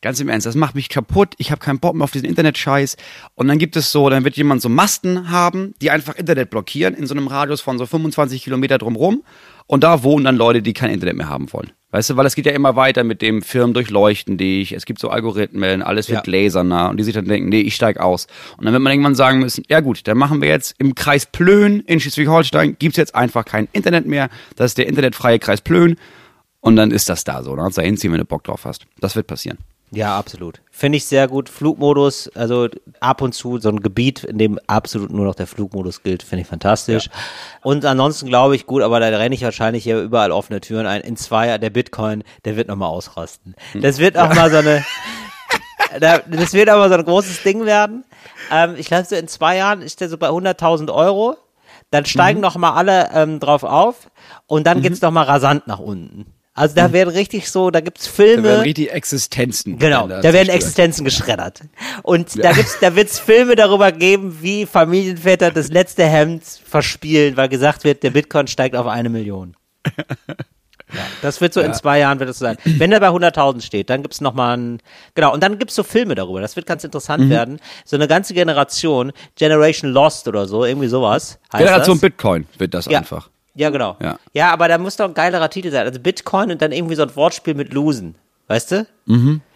ganz im Ernst, das macht mich kaputt. Ich habe keinen Bock mehr auf diesen Internetscheiß. Und dann gibt es so, dann wird jemand so Masten haben, die einfach Internet blockieren in so einem Radius von so 25 Kilometer drumrum. Und da wohnen dann Leute, die kein Internet mehr haben wollen. Weißt du, weil es geht ja immer weiter mit dem Firmen durchleuchten dich, es gibt so Algorithmen, alles wird Ja. gläserner und die sich dann denken, nee, ich steig aus. Und dann wird man irgendwann sagen müssen, ja gut, dann machen wir jetzt im Kreis Plön in Schleswig-Holstein gibt's jetzt einfach kein Internet mehr. Das ist der internetfreie Kreis Plön. Und dann ist das da so. Dann du da hinziehen, wenn du Bock drauf hast. Das wird passieren. Ja, absolut. Finde ich sehr gut. Flugmodus, also ab und zu so ein Gebiet, in dem absolut nur noch der Flugmodus gilt, finde ich fantastisch. Und ansonsten glaube ich, gut, aber da renne ich wahrscheinlich hier überall offene Türen ein. In zwei, Jahren, der Bitcoin, der wird nochmal ausrasten. Das wird auch mal so eine, da, das wird aber so ein großes Ding werden. Ähm, ich glaube, so in zwei Jahren ist der so bei 100.000 Euro. Dann steigen noch mal alle ähm, drauf auf und dann geht's noch mal rasant nach unten. Also da werden richtig so, da gibt's Filme. Da werden richtig Existenzen. Genau, da werden. Existenzen geschreddert. Und da gibt's, da wird's Filme darüber geben, wie Familienväter das letzte Hemd verspielen, weil gesagt wird, der Bitcoin steigt auf eine Million. Ja, das wird so in zwei Jahren wird das so sein. Wenn er bei 100.000 steht, dann gibt's noch mal ein, genau, und dann gibt's so Filme darüber. Das wird ganz interessant Mhm. werden. So eine ganze Generation, Generation Lost oder so, irgendwie sowas. Heißt Generation das. Bitcoin wird das Ja. einfach. Ja, genau. Ja. ja, aber da muss doch ein geilerer Titel sein. Also Bitcoin und dann irgendwie so ein Wortspiel mit Losen. Weißt du?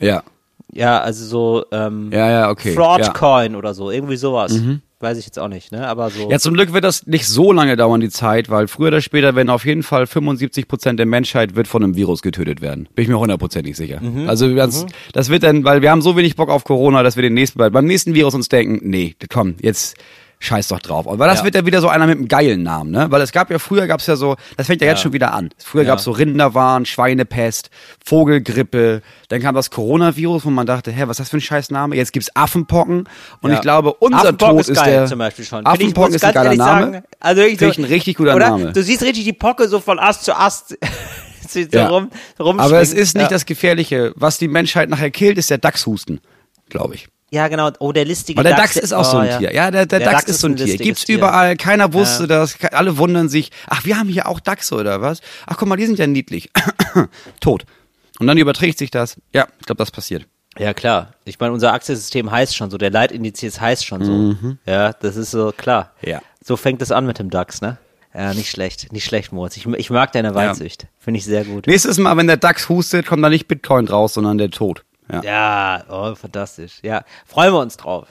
Ja. Ja, also so ähm, Ja, ja, okay. Fraudcoin oder so, irgendwie sowas. Weiß ich jetzt auch nicht, ne? Aber so. Ja, zum Glück wird das nicht so lange dauern, die Zeit, weil früher oder später werden auf jeden Fall 75 Prozent der Menschheit wird von einem Virus getötet werden. Bin ich mir hundertprozentig sicher. Also das, das wird dann, weil wir haben so wenig Bock auf Corona, dass wir den nächsten, beim nächsten Virus uns denken, nee, komm, jetzt scheiß doch drauf. Aber das Ja. wird ja wieder so einer mit einem geilen Namen, ne? Weil es gab ja früher gab's ja so, das fängt ja, jetzt schon wieder an. Früher Ja. gab's so Rinderwahn, Schweinepest, Vogelgrippe, dann kam das Coronavirus, wo man dachte, hä, was ist das für ein scheiß Name? Jetzt gibt's Affenpocken und Ja. ich glaube, unser Tod ist ist, geil der zum Beispiel schon. Ich, Affenpocken ist ein geiler Name. sagen, also wirklich Finde so, ich ein richtig guter oder? Name. Du siehst richtig die Pocke so von Ast zu Ast so Ja. rum. Aber es ist nicht ja. das Gefährliche. Was die Menschheit nachher killt, ist der Dachshusten, glaube ich. Ja, genau. Oh, der listige Weil der Dachs ist auch so oh, ein Tier. Ja, der, der, Dachs, ist so ein Tier. listiges Gibt's Tier. überall. Keiner wusste das. Ke- Alle wundern sich. Ach, wir haben hier auch Dachse oder was? Ach, guck mal, die sind ja niedlich. Tot. Und dann überträgt sich das. Ja, ich glaube, das passiert. Ja, klar. Ich meine, unser Aktiensystem heißt schon so, der Leitindiz heißt schon so. Ja, das ist so klar. Ja. So fängt es an mit dem DAX, ne? Ja, nicht schlecht. Nicht schlecht, Moritz. Ich, ich mag deine Weitsicht. Finde ich sehr gut. Nächstes Mal, wenn der Dachs hustet, kommt da nicht Bitcoin raus, sondern der Tod. Ja. Ja, oh, fantastisch. Ja, freuen wir uns drauf.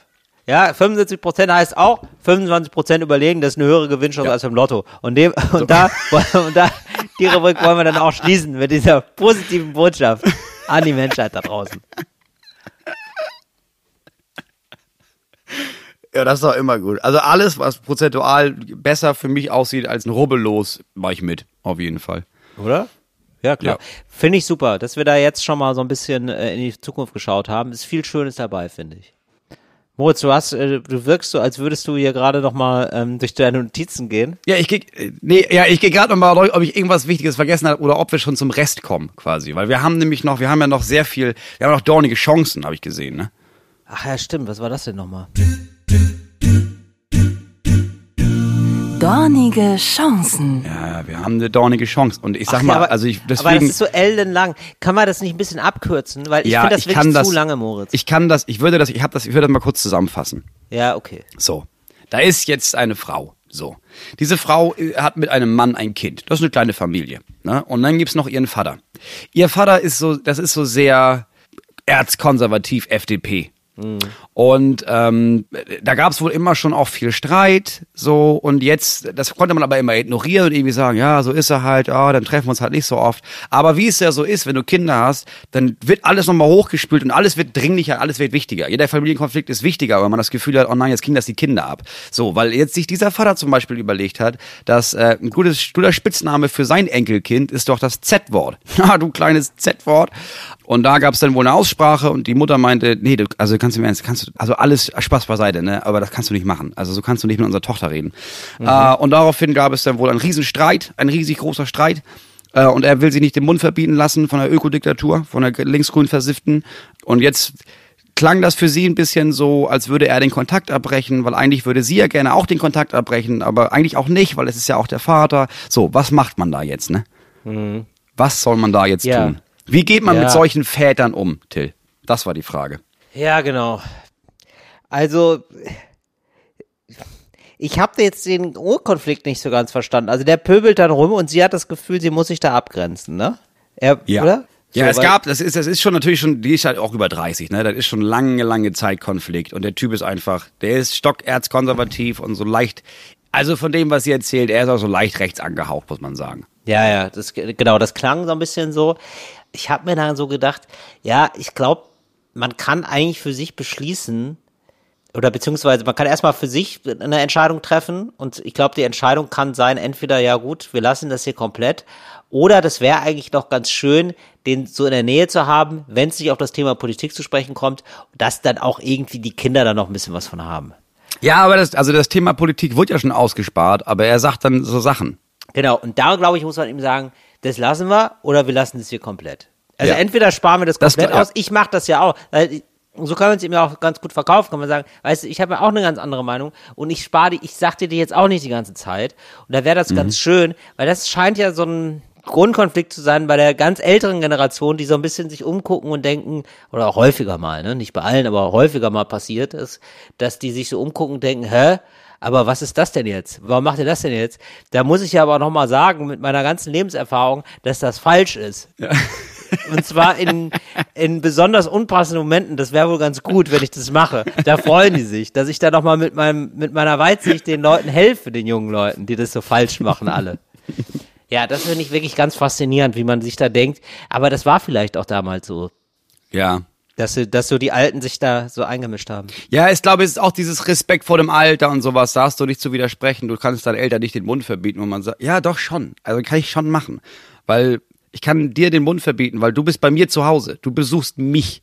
Ja, 75% heißt auch, 25% überlegen, das ist eine höhere Gewinnchance als beim Lotto. Und, dem, und, da, und da, die Rubrik wollen wir dann auch schließen mit dieser positiven Botschaft an die Menschheit da draußen. ja, das ist doch immer gut. Also alles, was prozentual besser für mich aussieht als ein Rubbellos, mache ich mit. Auf jeden Fall. Oder? Ja, klar. Ja. Finde ich super, dass wir da jetzt schon mal so ein bisschen äh, in die Zukunft geschaut haben. Ist viel Schönes dabei, finde ich. Moritz, du hast, äh, du wirkst so, als würdest du hier gerade noch mal ähm, durch deine Notizen gehen. Ja, ich gehe nee, ja, ich gehe gerade noch mal durch, ob ich irgendwas Wichtiges vergessen habe oder ob wir schon zum Rest kommen, quasi, weil wir haben nämlich noch, wir haben ja noch sehr viel, wir haben noch dornige Chancen, habe ich gesehen, ne? Ach ja, stimmt. Was war das denn nochmal? Dornige Chancen. Ja, wir haben eine dornige Chance und ich sag Ach mal, ja, aber, also ich aber das deswegen ist so ellenlang. Kann man das nicht ein bisschen abkürzen? Weil ich ja, finde das ich wirklich kann das zu lange, Moritz. Ich kann das, ich würde das, ich habe das, ich würde das mal kurz zusammenfassen. ja, okay. So, da ist jetzt eine Frau. So, diese Frau äh, hat mit einem Mann ein Kind. Das ist eine kleine Familie. Ne? Und dann gibt's noch ihren Vater. Ihr Vater ist so, das ist so sehr erzkonservativ FDP. Und ähm, da gab es wohl immer schon auch viel Streit, so und jetzt, das konnte man aber immer ignorieren und irgendwie sagen, ja, so ist er halt, ah, dann treffen wir uns halt nicht so oft. Aber wie es ja so ist, wenn du Kinder hast, dann wird alles nochmal hochgespült und alles wird dringlicher, alles wird wichtiger. Jeder Familienkonflikt ist wichtiger, weil man das Gefühl hat, oh nein, jetzt kriegen das die Kinder ab. So, weil jetzt sich dieser Vater zum Beispiel überlegt hat, dass äh, ein gutes, guter Spitzname für sein Enkelkind ist doch das Z-Wort. Ja, du kleines Z-Wort. Und da gab es dann wohl eine Aussprache und die Mutter meinte, nee, du, also kannst du mir ernst, kannst du, also alles Spaß beiseite, ne? Aber das kannst du nicht machen. Also so kannst du nicht mit unserer Tochter reden. Äh, und daraufhin gab es dann wohl einen riesen Streit, ein riesig großer Streit. Äh, und er will sich nicht den Mund verbieten lassen von der Ökodiktatur, von der linksgrün Versifften. Und jetzt klang das für sie ein bisschen so, als würde er den Kontakt abbrechen, weil eigentlich würde sie ja gerne auch den Kontakt abbrechen, aber eigentlich auch nicht, weil es ist ja auch der Vater. So, was macht man da jetzt, ne? Was soll man da jetzt Ja. tun? Wie geht man Ja. mit solchen Vätern um, Till? Das war die Frage. Ja, genau. Also, ich habe jetzt den Urkonflikt nicht so ganz verstanden. Also der pöbelt dann rum und sie hat das Gefühl, sie muss sich da abgrenzen, ne? Er, oder? Ja, So, es gab, das ist, das ist schon natürlich schon, die ist halt auch über 30, ne? Das ist schon lange, lange Zeit Konflikt. Und der Typ ist einfach, der ist stockerzkonservativ und so leicht, also von dem, was sie erzählt, er ist auch so leicht rechts angehaucht, muss man sagen. Ja, ja, das, genau, das klang so ein bisschen so. Ich habe mir dann so gedacht, ja, ich glaube, man kann eigentlich für sich beschließen, oder beziehungsweise man kann erstmal für sich eine Entscheidung treffen und ich glaube, die Entscheidung kann sein, entweder, ja gut, wir lassen das hier komplett, oder das wäre eigentlich noch ganz schön, den so in der Nähe zu haben, wenn es nicht auf das Thema Politik zu sprechen kommt, dass dann auch irgendwie die Kinder da noch ein bisschen was von haben. Ja, aber das, also das Thema Politik wird ja schon ausgespart, aber er sagt dann so Sachen. Genau, und da glaube ich, muss man ihm sagen, das lassen wir oder wir lassen das hier komplett. Also Ja. entweder sparen wir das Das- komplett ja. aus, ich mache das ja auch. So kann man es ihm ja auch ganz gut verkaufen, kann man sagen, weißt du, ich habe ja auch eine ganz andere Meinung und ich spare die, ich sag dir die jetzt auch nicht die ganze Zeit. Und da wäre das ganz schön, weil das scheint ja so ein Grundkonflikt zu sein bei der ganz älteren Generation, die so ein bisschen sich umgucken und denken, oder auch häufiger mal, ne, nicht bei allen, aber häufiger mal passiert ist, dass die sich so umgucken und denken, hä? Aber was ist das denn jetzt? Warum macht ihr das denn jetzt? Da muss ich ja aber noch mal sagen, mit meiner ganzen Lebenserfahrung, dass das falsch ist. Und zwar in, in besonders unpassenden Momenten. Das wäre wohl ganz gut, wenn ich das mache. Da freuen die sich, dass ich da noch mal mit meinem, mit meiner Weitsicht den Leuten helfe, den jungen Leuten, die das so falsch machen alle. Ja, das finde ich wirklich ganz faszinierend, wie man sich da denkt. Aber das war vielleicht auch damals so. Ja. Dass, dass so die Alten sich da so eingemischt haben. Ja, ich glaube, es ist auch dieses Respekt vor dem Alter und sowas, da hast du nicht zu widersprechen. Du kannst deinen Eltern nicht den Mund verbieten, wo man sagt, ja, doch schon. Also kann ich schon machen. Weil ich kann dir den Mund verbieten, weil du bist bei mir zu Hause. Du besuchst mich.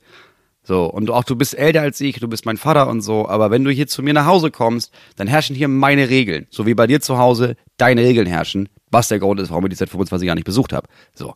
So, und auch du bist älter als ich, du bist mein Vater und so, aber wenn du hier zu mir nach Hause kommst, dann herrschen hier meine Regeln. So wie bei dir zu Hause deine Regeln herrschen, was der Grund ist, warum ich dich seit 25 Jahren nicht besucht habe. So.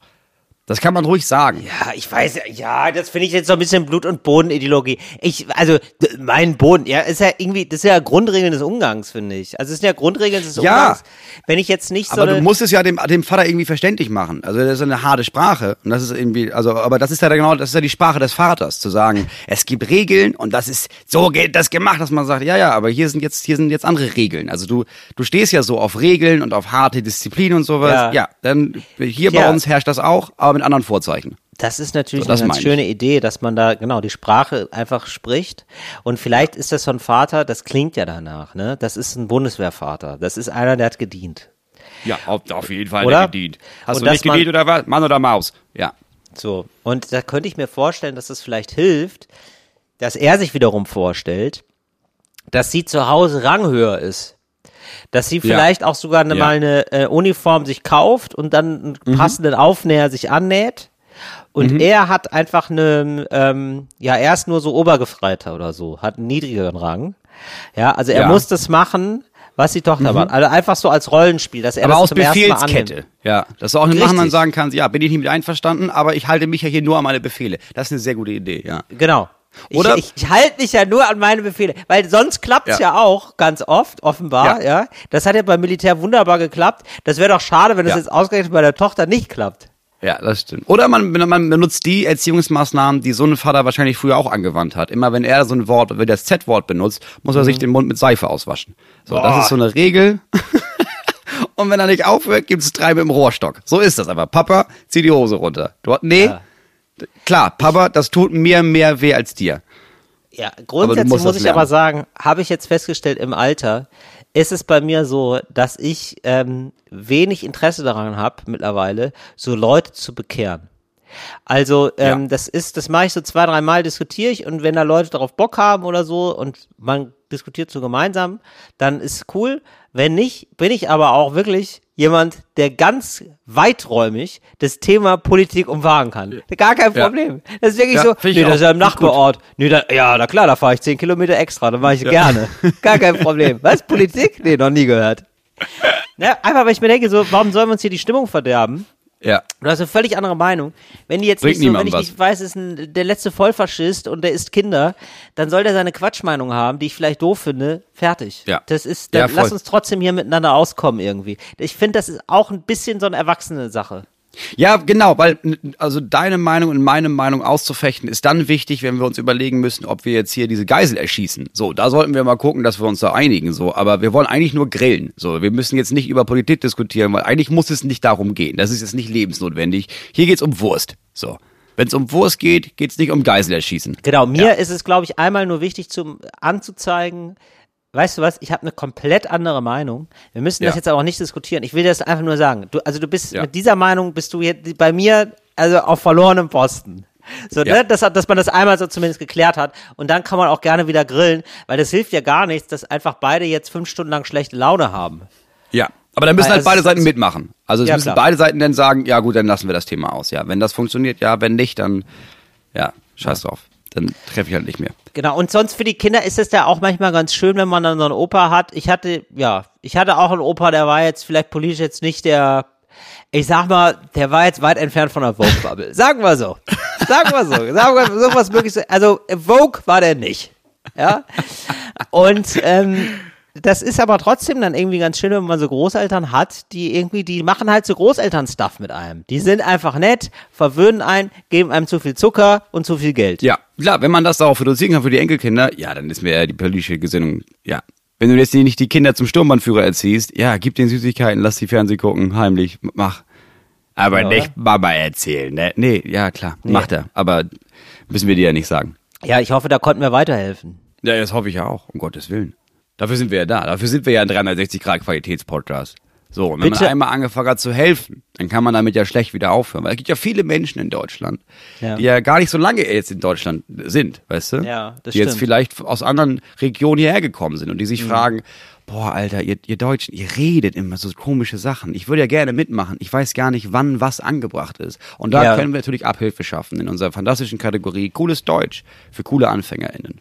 Das kann man ruhig sagen. Ja, ich weiß, ja, das finde ich jetzt so ein bisschen Blut- und Bodenideologie. Ich, also, mein Boden, ja, ist ja irgendwie, das ist ja Grundregeln des Umgangs, finde ich. Also, es sind ja Grundregeln des Ja. Umgangs. Wenn ich jetzt nicht so Aber du eine, musst es ja dem, dem Vater irgendwie verständlich machen. Also das ist eine harte Sprache. Und das ist irgendwie, also, aber das ist ja genau, das ist ja die Sprache des Vaters, zu sagen, es gibt Regeln und das ist, so geht das gemacht, dass man sagt, ja, ja, aber hier sind jetzt, hier sind jetzt andere Regeln. Also du, du stehst ja so auf Regeln und auf harte Disziplin und sowas. Ja. Ja, dann, hier Ja. bei uns herrscht das auch, aber mit anderen Vorzeichen. Das ist natürlich So, das eine ganz meine ich. schöne Idee, dass man da genau die Sprache einfach spricht. Und vielleicht ist das so ein Vater, das klingt ja danach, ne? Das ist ein Bundeswehrvater. Das ist einer, der hat gedient. Ja, auf, auf jeden Fall Oder? gedient. Hast Und du nicht gedient oder was? Mann oder Maus? Ja. So. Und da könnte ich mir vorstellen, dass es vielleicht hilft, dass er sich wiederum vorstellt, dass sie zu Hause ranghöher ist. Dass sie vielleicht auch sogar eine, Ja. Mhm. mal eine äh, Uniform sich kauft und dann einen passenden Aufnäher sich annäht. Und er hat einfach eine, ähm, ja, er ist nur so Obergefreiter oder so, hat einen niedrigeren Rang. Ja, also er Ja. muss das machen, was die Tochter macht. Also einfach so als Rollenspiel, dass er Aber das aus zum ersten Mal Befehlskette. Ja, dass auch Richtig. Nachhinein sagen kannst, ja, bin ich nicht mit einverstanden, aber ich halte mich ja hier nur an meine Befehle. Das ist eine sehr gute Idee, ja. Genau. Oder- Ich, ich, ich halte mich ja nur an meine Befehle, weil sonst klappt's ja. Ja. auch ganz oft, offenbar, ja. Ja. Das hat ja beim Militär wunderbar geklappt. Das wäre doch schade, wenn das Ja. jetzt ausgerechnet bei der Tochter nicht klappt. Ja, das stimmt. Oder man, man benutzt die Erziehungsmaßnahmen, die so ein Vater wahrscheinlich früher auch angewandt hat. Immer wenn er so ein Wort, wenn er das Z-Wort benutzt, muss er sich den Mund mit Seife auswaschen. So, das ist so eine Regel. Und wenn er nicht aufhört, gibt es drei mit dem Rohrstock. So ist das aber. Papa, zieh die Hose runter. Du, nee, Ja. Klar, Papa, das tut mir mehr weh als dir. Ja, grundsätzlich muss ich aber sagen, habe ich jetzt festgestellt im Alter, ist es bei mir so, dass ich ähm, wenig Interesse daran habe mittlerweile, so Leute zu bekehren. Also ähm, Ja. das ist, das mache ich so zwei, dreimal diskutiere ich und wenn da Leute darauf Bock haben oder so und man diskutiert so gemeinsam, dann ist cool. Wenn nicht, bin ich aber auch wirklich jemand, der ganz weiträumig das Thema Politik umfahren kann. Gar kein Ja. Problem. Das ist wirklich Ja, so, nee, das ist ja im. Nachbarort. Nee, da, ja, na klar, da fahre ich zehn Kilometer extra, das mache ich gerne. Gar kein Problem. Was, Politik? Nee, noch nie gehört. Ja, einfach, weil ich mir denke, so, warum sollen wir uns hier die Stimmung verderben? Ja. Du hast eine völlig andere Meinung. Wenn die jetzt Bringt nicht so, wenn ich was. nicht weiß, ist ein, der letzte Vollfaschist und der isst Kinder, dann soll der seine Quatschmeinung haben, die ich vielleicht doof finde. Fertig. Ja. Das ist, Ja, dann voll. lass uns trotzdem hier miteinander auskommen irgendwie. Ich finde, das ist auch ein bisschen so eine erwachsene Sache. Ja, genau, weil also deine Meinung und meine Meinung auszufechten ist dann wichtig, wenn wir uns überlegen müssen, ob wir jetzt hier diese Geisel erschießen. So, da sollten wir mal gucken, dass wir uns da einigen. So, aber wir wollen eigentlich nur grillen. So, wir müssen jetzt nicht über Politik diskutieren, weil eigentlich muss es nicht darum gehen. Das ist jetzt nicht lebensnotwendig. Hier geht's um Wurst. So, wenn es um Wurst geht, geht's nicht um Geisel erschießen. Genau, mir ist es, glaube ich, einmal nur wichtig zum anzuzeigen, weißt du was, ich habe eine komplett andere Meinung. Wir müssen das Ja. jetzt aber auch nicht diskutieren. Ich will das einfach nur sagen. Du, also du bist Ja. mit dieser Meinung bist du jetzt bei mir also auf verlorenem Posten. So, Ja. ne, dass, dass man das einmal so zumindest geklärt hat und dann kann man auch gerne wieder grillen, weil das hilft ja gar nichts, dass einfach beide jetzt fünf Stunden lang schlechte Laune haben. Ja. Aber dann müssen Weil halt beide Seiten mitmachen. Also es Ja, müssen klar. beide Seiten dann sagen, ja gut, dann lassen wir das Thema aus. Ja, wenn das funktioniert, ja, wenn nicht, dann ja, scheiß drauf. Dann treffe ich halt nicht mehr. Genau, und sonst für die Kinder ist es ja auch manchmal ganz schön, wenn man dann so einen Opa hat. Ich hatte, ja, ich hatte auch einen Opa, der war jetzt vielleicht politisch jetzt nicht der, ich sag mal, der war jetzt weit entfernt von der Vogue-Bubble. Sagen wir so. Sagen wir so. Sagen wir so was möglichst, also Vogue war der nicht. Ja. Und, ähm, das ist aber trotzdem dann irgendwie ganz schön, wenn man so Großeltern hat, die irgendwie, die machen halt so Großeltern-Stuff mit einem. Die sind einfach nett, verwöhnen einen, geben einem zu viel Zucker und zu viel Geld. Ja, klar, wenn man das darauf reduzieren kann für die Enkelkinder, ja, dann ist mir eher die politische Gesinnung, ja. Wenn du jetzt nicht die Kinder zum Sturmbannführer erziehst, ja, gib den Süßigkeiten, lass die Fernseh gucken, heimlich, mach. Aber Ja, nicht Mama erzählen, ne? Nee, ja, klar, macht er. Aber müssen wir dir ja nicht sagen. Ja, ich hoffe, da konnten wir weiterhelfen. Ja, das hoffe ich ja auch, um Gottes Willen. Dafür sind wir ja da. Dafür sind wir ja ein 360 Grad Qualitätspodcast. So, und wenn Bitte? man einmal angefangen hat zu helfen, dann kann man damit ja schlecht wieder aufhören. Weil es gibt ja viele Menschen in Deutschland, Ja. die ja gar nicht so lange jetzt in Deutschland sind, weißt du? Ja, das Die jetzt stimmt. vielleicht aus anderen Regionen hierher gekommen sind und die Mhm. sich fragen, boah, Alter, ihr, ihr Deutschen, ihr redet immer so komische Sachen. Ich würde ja gerne mitmachen. Ich weiß gar nicht, wann was angebracht ist. Und da Ja. können wir natürlich Abhilfe schaffen in unserer fantastischen Kategorie Cooles Deutsch für coole AnfängerInnen.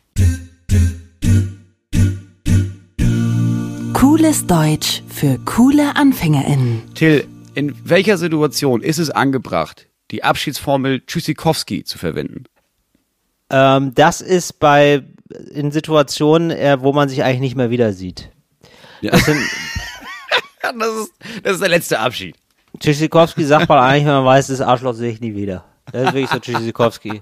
Cooles Deutsch für coole AnfängerInnen. Till, in welcher Situation ist es angebracht, die Abschiedsformel Tschüssikowski zu verwenden? Ähm, das ist bei in Situationen, äh, wo man sich eigentlich nicht mehr wieder sieht. Ja. Das sind, Das ist, das ist der letzte Abschied. Tschüssikowski sagt man eigentlich, wenn man weiß, das Arschloch sehe ich nie wieder. Das ist wirklich so Tschüssikowski.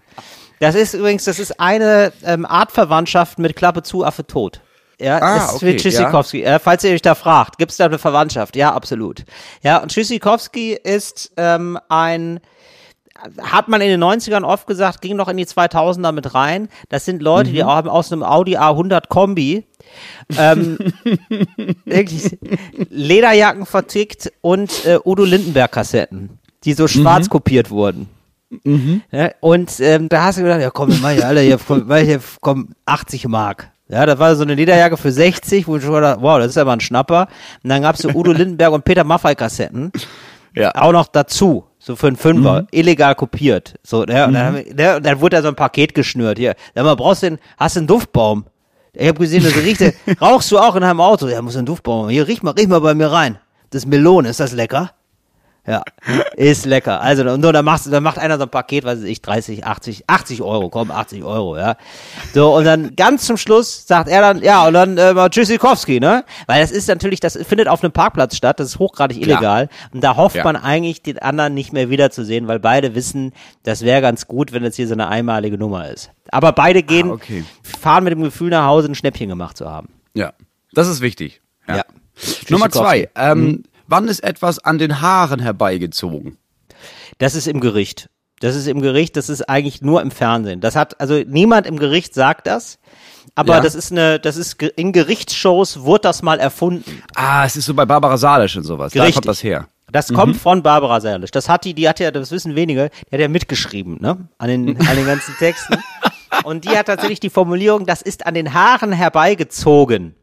Das ist übrigens, das ist eine ähm, Artverwandtschaft mit Klappe zu, Affe tot. Ja, Ah, ist okay, wie Tschüssikowski. Äh, falls ihr euch da fragt, gibt es da eine Verwandtschaft? Ja, absolut. Ja, und Tschüssikowski ist ähm, ein hat man in den 90ern oft gesagt, ging noch in die 2000er mit rein. Das sind Leute, die haben aus einem Audi A100 Kombi ähm, wirklich Lederjacken vertickt und äh, Udo Lindenberg Kassetten, die so schwarz kopiert wurden. Ja, und ähm, da hast du gedacht, ja komm, mach ich alle hier, komm, mach ich hier, komm, 80 Mark. Ja, das war so eine Lederjacke für 60, wo ich schon gedacht, wow, das ist aber ein Schnapper. Und dann gab's so Udo Lindenberg und Peter Maffay Kassetten Ja. auch noch dazu, so für einen Fünfer, illegal kopiert. So, ne, und, dann, haben wir- ne, und dann wurde da so ein Paket geschnürt. Hier, sag mal, brauchst du den, hast du einen Duftbaum? Ich habe gesehen, das riecht, rauchst du auch in deinem Auto? Ja, muss ein Duftbaum. Hier, riech mal, riech mal bei mir rein. Das Melone, ist das lecker? Ja, ist lecker. Also, und nur, da machst du, da macht einer so ein Paket, weiß ich, 30, 80, 80 Euro, komm, 80 Euro, ja. So, und dann ganz zum Schluss sagt er dann, ja, und dann äh, Tschüssikowski, ne? Weil das ist natürlich, das findet auf einem Parkplatz statt, das ist hochgradig Klar. illegal. Und da hofft Ja. man eigentlich, den anderen nicht mehr wiederzusehen, weil beide wissen, das wäre ganz gut, wenn es hier so eine einmalige Nummer ist. Aber beide gehen, Ah, okay. fahren mit dem Gefühl nach Hause, ein Schnäppchen gemacht zu haben. Ja, das ist wichtig. Ja. Nummer zwei. Ähm, Wann ist etwas an den Haaren herbeigezogen? Das ist im Gericht. Das ist im Gericht, das ist eigentlich nur im Fernsehen. Das hat, also niemand im Gericht sagt das, aber Ja. das ist eine, das ist in Gerichtsshows wurde das mal erfunden. Ah, es ist so bei Barbara Salisch und sowas. Da Richtig. kommt das her. Das kommt von Barbara Serlisch. Das hat die, die hat ja, das wissen wenige, die hat ja mitgeschrieben, ne? An den, an den ganzen Texten. Und die hat tatsächlich die Formulierung, das ist an den Haaren herbeigezogen.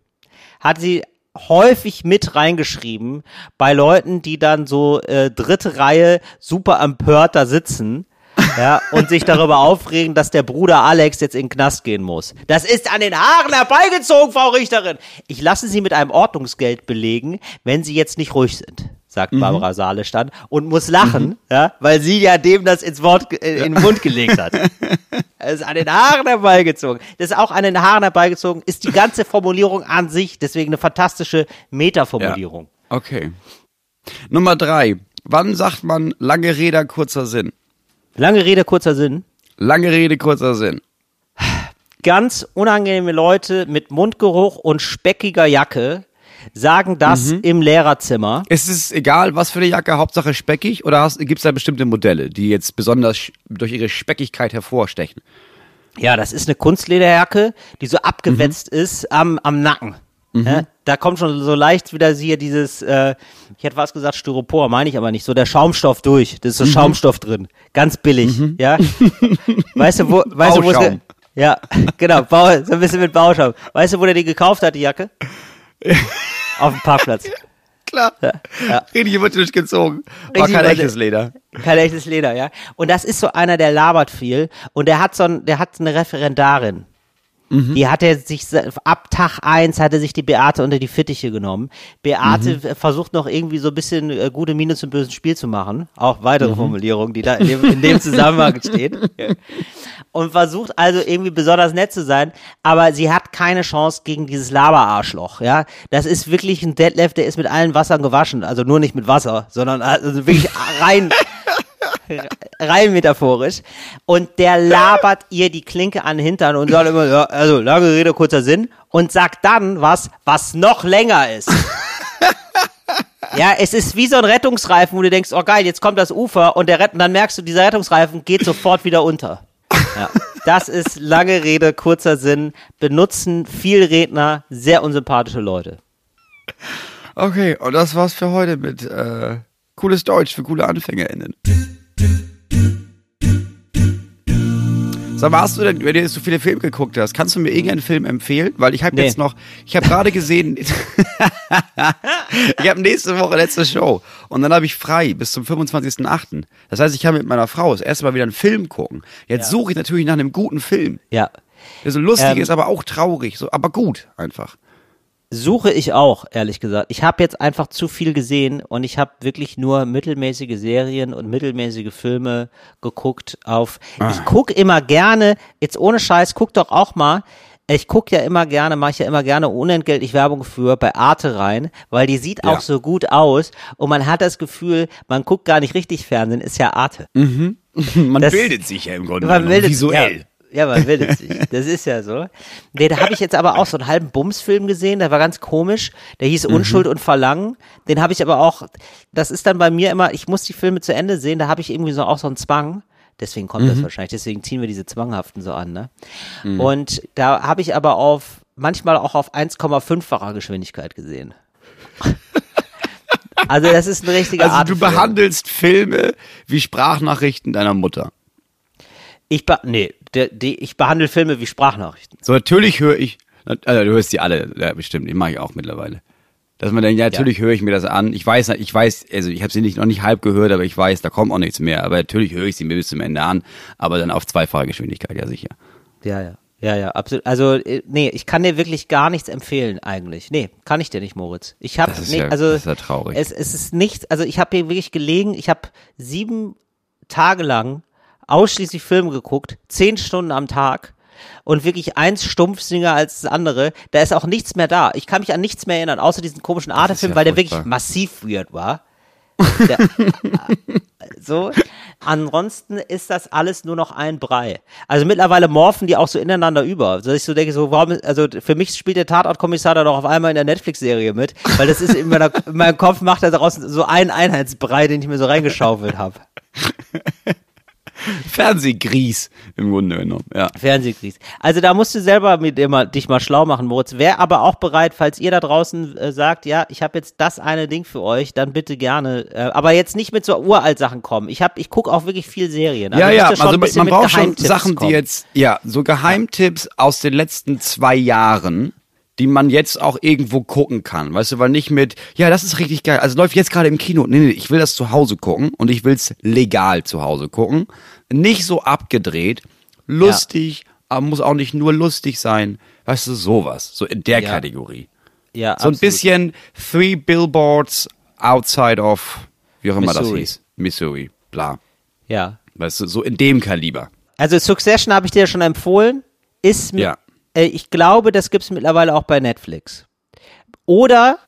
Hat sie häufig mit reingeschrieben bei Leuten, die dann so äh, dritte Reihe super empört da sitzen. Ja, und sich darüber aufregen, dass der Bruder Alex jetzt in den Knast gehen muss. Das ist an den Haaren herbeigezogen, Frau Richterin. Ich lasse Sie mit einem Ordnungsgeld belegen, wenn Sie jetzt nicht ruhig sind, sagt Barbara Salisch dann und muss lachen, ja, weil sie ja dem das ins Wort, äh, in den Mund gelegt hat. Es ist an den Haaren herbeigezogen. Das ist auch an den Haaren herbeigezogen, ist die ganze Formulierung an sich, deswegen eine fantastische Metaformulierung. Okay. Nummer drei. Wann sagt man lange Rede, kurzer Sinn? Lange Rede, kurzer Sinn. Lange Rede, kurzer Sinn. Ganz unangenehme Leute mit Mundgeruch und speckiger Jacke sagen das im Lehrerzimmer. Ist es egal, was für eine Jacke, Hauptsache speckig? Oder gibt es da bestimmte Modelle, die jetzt besonders durch ihre Speckigkeit hervorstechen? Ja, das ist eine Kunstlederjacke, die so abgewetzt ist am, am Nacken. Ja, da kommt schon so leicht wieder hier dieses, äh, ich hätte was gesagt, Styropor, meine ich aber nicht, so der Schaumstoff durch. Das ist so Schaumstoff drin. Ganz billig, ja. Weißt du, wo, weißt du, wo es, Bauschaum. ja, genau, Bau, so ein bisschen mit Bauschaum. Weißt du, wo der die gekauft hat, die Jacke? Auf dem Parkplatz. Klar. ja. Richtig über den Tisch gezogen. War Richtig kein echtes Leder. Kein echtes Leder, ja. Und das ist so einer, der labert viel. Und der hat so ein, der hat eine Referendarin. Die hat er sich ab Tag eins hat er sich die Beate unter die Fittiche genommen. Beate äh, versucht noch irgendwie so ein bisschen äh, gute Miene zum bösen Spiel zu machen. Auch weitere Formulierungen, die da in dem, in dem Zusammenhang stehen. Und versucht also irgendwie besonders nett zu sein, aber sie hat keine Chance gegen dieses Laberarschloch, ja. Das ist wirklich ein Detlef, der ist mit allen Wassern gewaschen, also nur nicht mit Wasser, sondern also wirklich rein, rein metaphorisch. Und der labert ihr die Klinke an den Hintern und sagt immer, ja, also lange Rede, kurzer Sinn und sagt dann was, was noch länger ist. Ja, es ist wie so ein Rettungsreifen, wo du denkst, oh geil, jetzt kommt das Ufer und der Rett dann merkst du, dieser Rettungsreifen geht sofort wieder unter. Ja, das ist lange Rede, kurzer Sinn, benutzen viel Redner, sehr unsympathische Leute. Okay, und das war's für heute mit äh, cooles Deutsch für coole AnfängerInnen. Sag hast du denn, wenn du jetzt so viele Filme geguckt hast, kannst du mir irgendeinen Film empfehlen? Weil ich habe Nee. jetzt noch, ich habe gerade gesehen, ich habe nächste Woche letzte Show und dann habe ich frei bis zum 25.08. Das heißt, ich kann mit meiner Frau das erste Mal wieder einen Film gucken. Jetzt suche ich natürlich nach einem guten Film, Ja. der so lustig Ähm, ist, aber auch traurig, so, aber gut einfach. Suche ich auch, ehrlich gesagt. Ich habe jetzt einfach zu viel gesehen und ich habe wirklich nur mittelmäßige Serien und mittelmäßige Filme geguckt auf. Ich guck immer gerne, jetzt ohne Scheiß, guck doch auch mal. Ich guck ja immer gerne, mache ich ja immer gerne unentgeltlich Werbung für bei Arte rein, weil die sieht Ja. auch so gut aus und man hat das Gefühl, man guckt gar nicht richtig Fernsehen, ist ja Arte. Man Das- bildet sich ja im Grunde Man bildet visuell. Ja, ja, man bildet sich. Das ist ja so. Nee, da habe ich jetzt aber auch so einen halben Bumsfilm gesehen, der war ganz komisch. Der hieß Mhm. Unschuld und Verlangen. Den habe ich aber auch, das ist dann bei mir immer, ich muss die Filme zu Ende sehen, da habe ich irgendwie so auch so einen Zwang. Deswegen kommt Mhm. das wahrscheinlich, deswegen ziehen wir diese Zwanghaften so an, ne? Und da habe ich aber auf, manchmal auch auf 1,5-facher Geschwindigkeit gesehen. Also das ist ein richtiger Also du Artefilm. behandelst Filme wie Sprachnachrichten deiner Mutter. Ich, nee, der, die, ich behandle Filme wie Sprachnachrichten. So, natürlich höre ich, also du hörst die alle, ja, bestimmt, die mache ich auch mittlerweile. Dass man dann, ja, natürlich höre ich mir das an. Ich weiß, ich weiß, also ich habe sie nicht, noch nicht halb gehört, aber ich weiß, da kommt auch nichts mehr. Aber natürlich höre ich sie mir bis zum Ende an, aber dann auf zweifache Geschwindigkeit, ja sicher. Ja, ja. Ja, ja, absolut. Also, äh, nee, ich kann dir wirklich gar nichts empfehlen, eigentlich. Nee, kann ich dir nicht, Moritz. Ich habe, nee, ja- also, das ist ja traurig. Es, es ist nichts, also ich habe hier wirklich gelegen, ich habe sieben Tage lang ausschließlich Filme geguckt, zehn Stunden am Tag und wirklich eins stumpfsinger als das andere. Da ist auch nichts mehr da. Ich kann mich an nichts mehr erinnern, außer diesen komischen Arte-Film, ja weil der wirklich massiv weird war. Der, so. Ansonsten ist das alles nur noch ein Brei. Also mittlerweile morphen die auch so ineinander über. So dass ich so denke, so, warum, also für mich spielt der Tatortkommissar da doch auf einmal in der Netflix-Serie mit, weil das ist in, meiner, in meinem Kopf macht er daraus so einen Einheitsbrei, den ich mir so reingeschaufelt habe. Fernsehgries im Grunde genommen, ja. Fernsehkries. Also da musst du selber mit dir mal, dich mal schlau machen, Moritz. Wer aber auch bereit, falls ihr da draußen äh, sagt, ja, ich habe jetzt das eine Ding für euch, dann bitte gerne. Äh, aber jetzt nicht mit so Uralt-Sachen kommen. Ich hab, ich gucke auch wirklich viel Serien. Ja, müsst ja, schon also man braucht schon Sachen, die kommen. jetzt, ja, so Geheimtipps aus den letzten zwei Jahren, die man jetzt auch irgendwo gucken kann. Weißt du, weil nicht mit, ja, das ist richtig geil. Also läuft jetzt gerade im Kino. Nee, nee, ich will das zu Hause gucken und ich will's legal zu Hause gucken. Nicht so abgedreht, lustig, aber muss auch nicht nur lustig sein. Weißt du, sowas. So in der Ja. Kategorie. Ja, So ein absolut. bisschen Three Billboards outside of, wie auch immer das Missouri. hieß. Missouri, bla. Ja. Weißt du, so in dem Kaliber. Also Succession habe ich dir schon empfohlen. Ist Ja. Äh, ich glaube, das gibt's mittlerweile auch bei Netflix. Oder,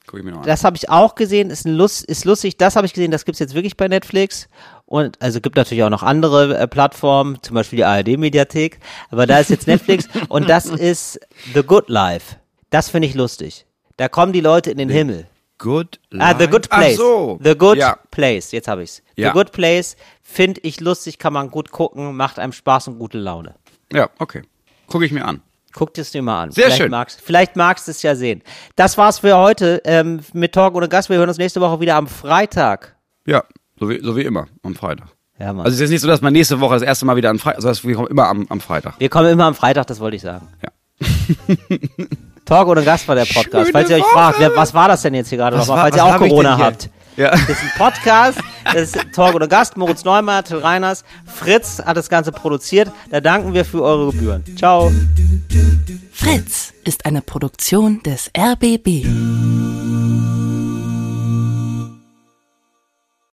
das habe ich auch gesehen, ist, Lust, ist lustig, das habe ich gesehen, das gibt's jetzt wirklich bei Netflix. Und also gibt natürlich auch noch andere äh, Plattformen, zum Beispiel die ARD-Mediathek, aber da ist jetzt Netflix und das ist The Good Life. Das finde ich lustig. Da kommen die Leute in den Himmel. Good Ah, The Good Place. Ach so. The Good Ja. Place, jetzt habe ich's. Ja. The Good Place finde ich lustig, kann man gut gucken, macht einem Spaß und gute Laune. ja, okay. Gucke ich mir an. Guck dir es dir mal an. Sehr vielleicht schön. Magst, vielleicht magst du es ja sehen. Das war's für heute ähm, mit Talk ohne Gast. Wir hören uns nächste Woche wieder am Freitag. Ja, so wie, so wie immer, am Freitag. Ja, Mann. Also es ist jetzt nicht so, dass man nächste Woche das erste Mal wieder am Freitag, also wir kommen immer am, am Freitag. wir kommen immer am Freitag, das wollte ich sagen. Ja. Talk ohne Gast war der Podcast. Schöne falls ihr euch Woche. fragt, wer, was war das denn jetzt hier gerade nochmal? Falls ihr auch Corona hier? habt. Ja. Das ist ein Podcast, das ist Talk ohne Gast, Moritz Neumann, Till Reiners, Fritz hat das Ganze produziert. Da danken wir für eure Gebühren. Ciao. Fritz ist eine Produktion des RBB.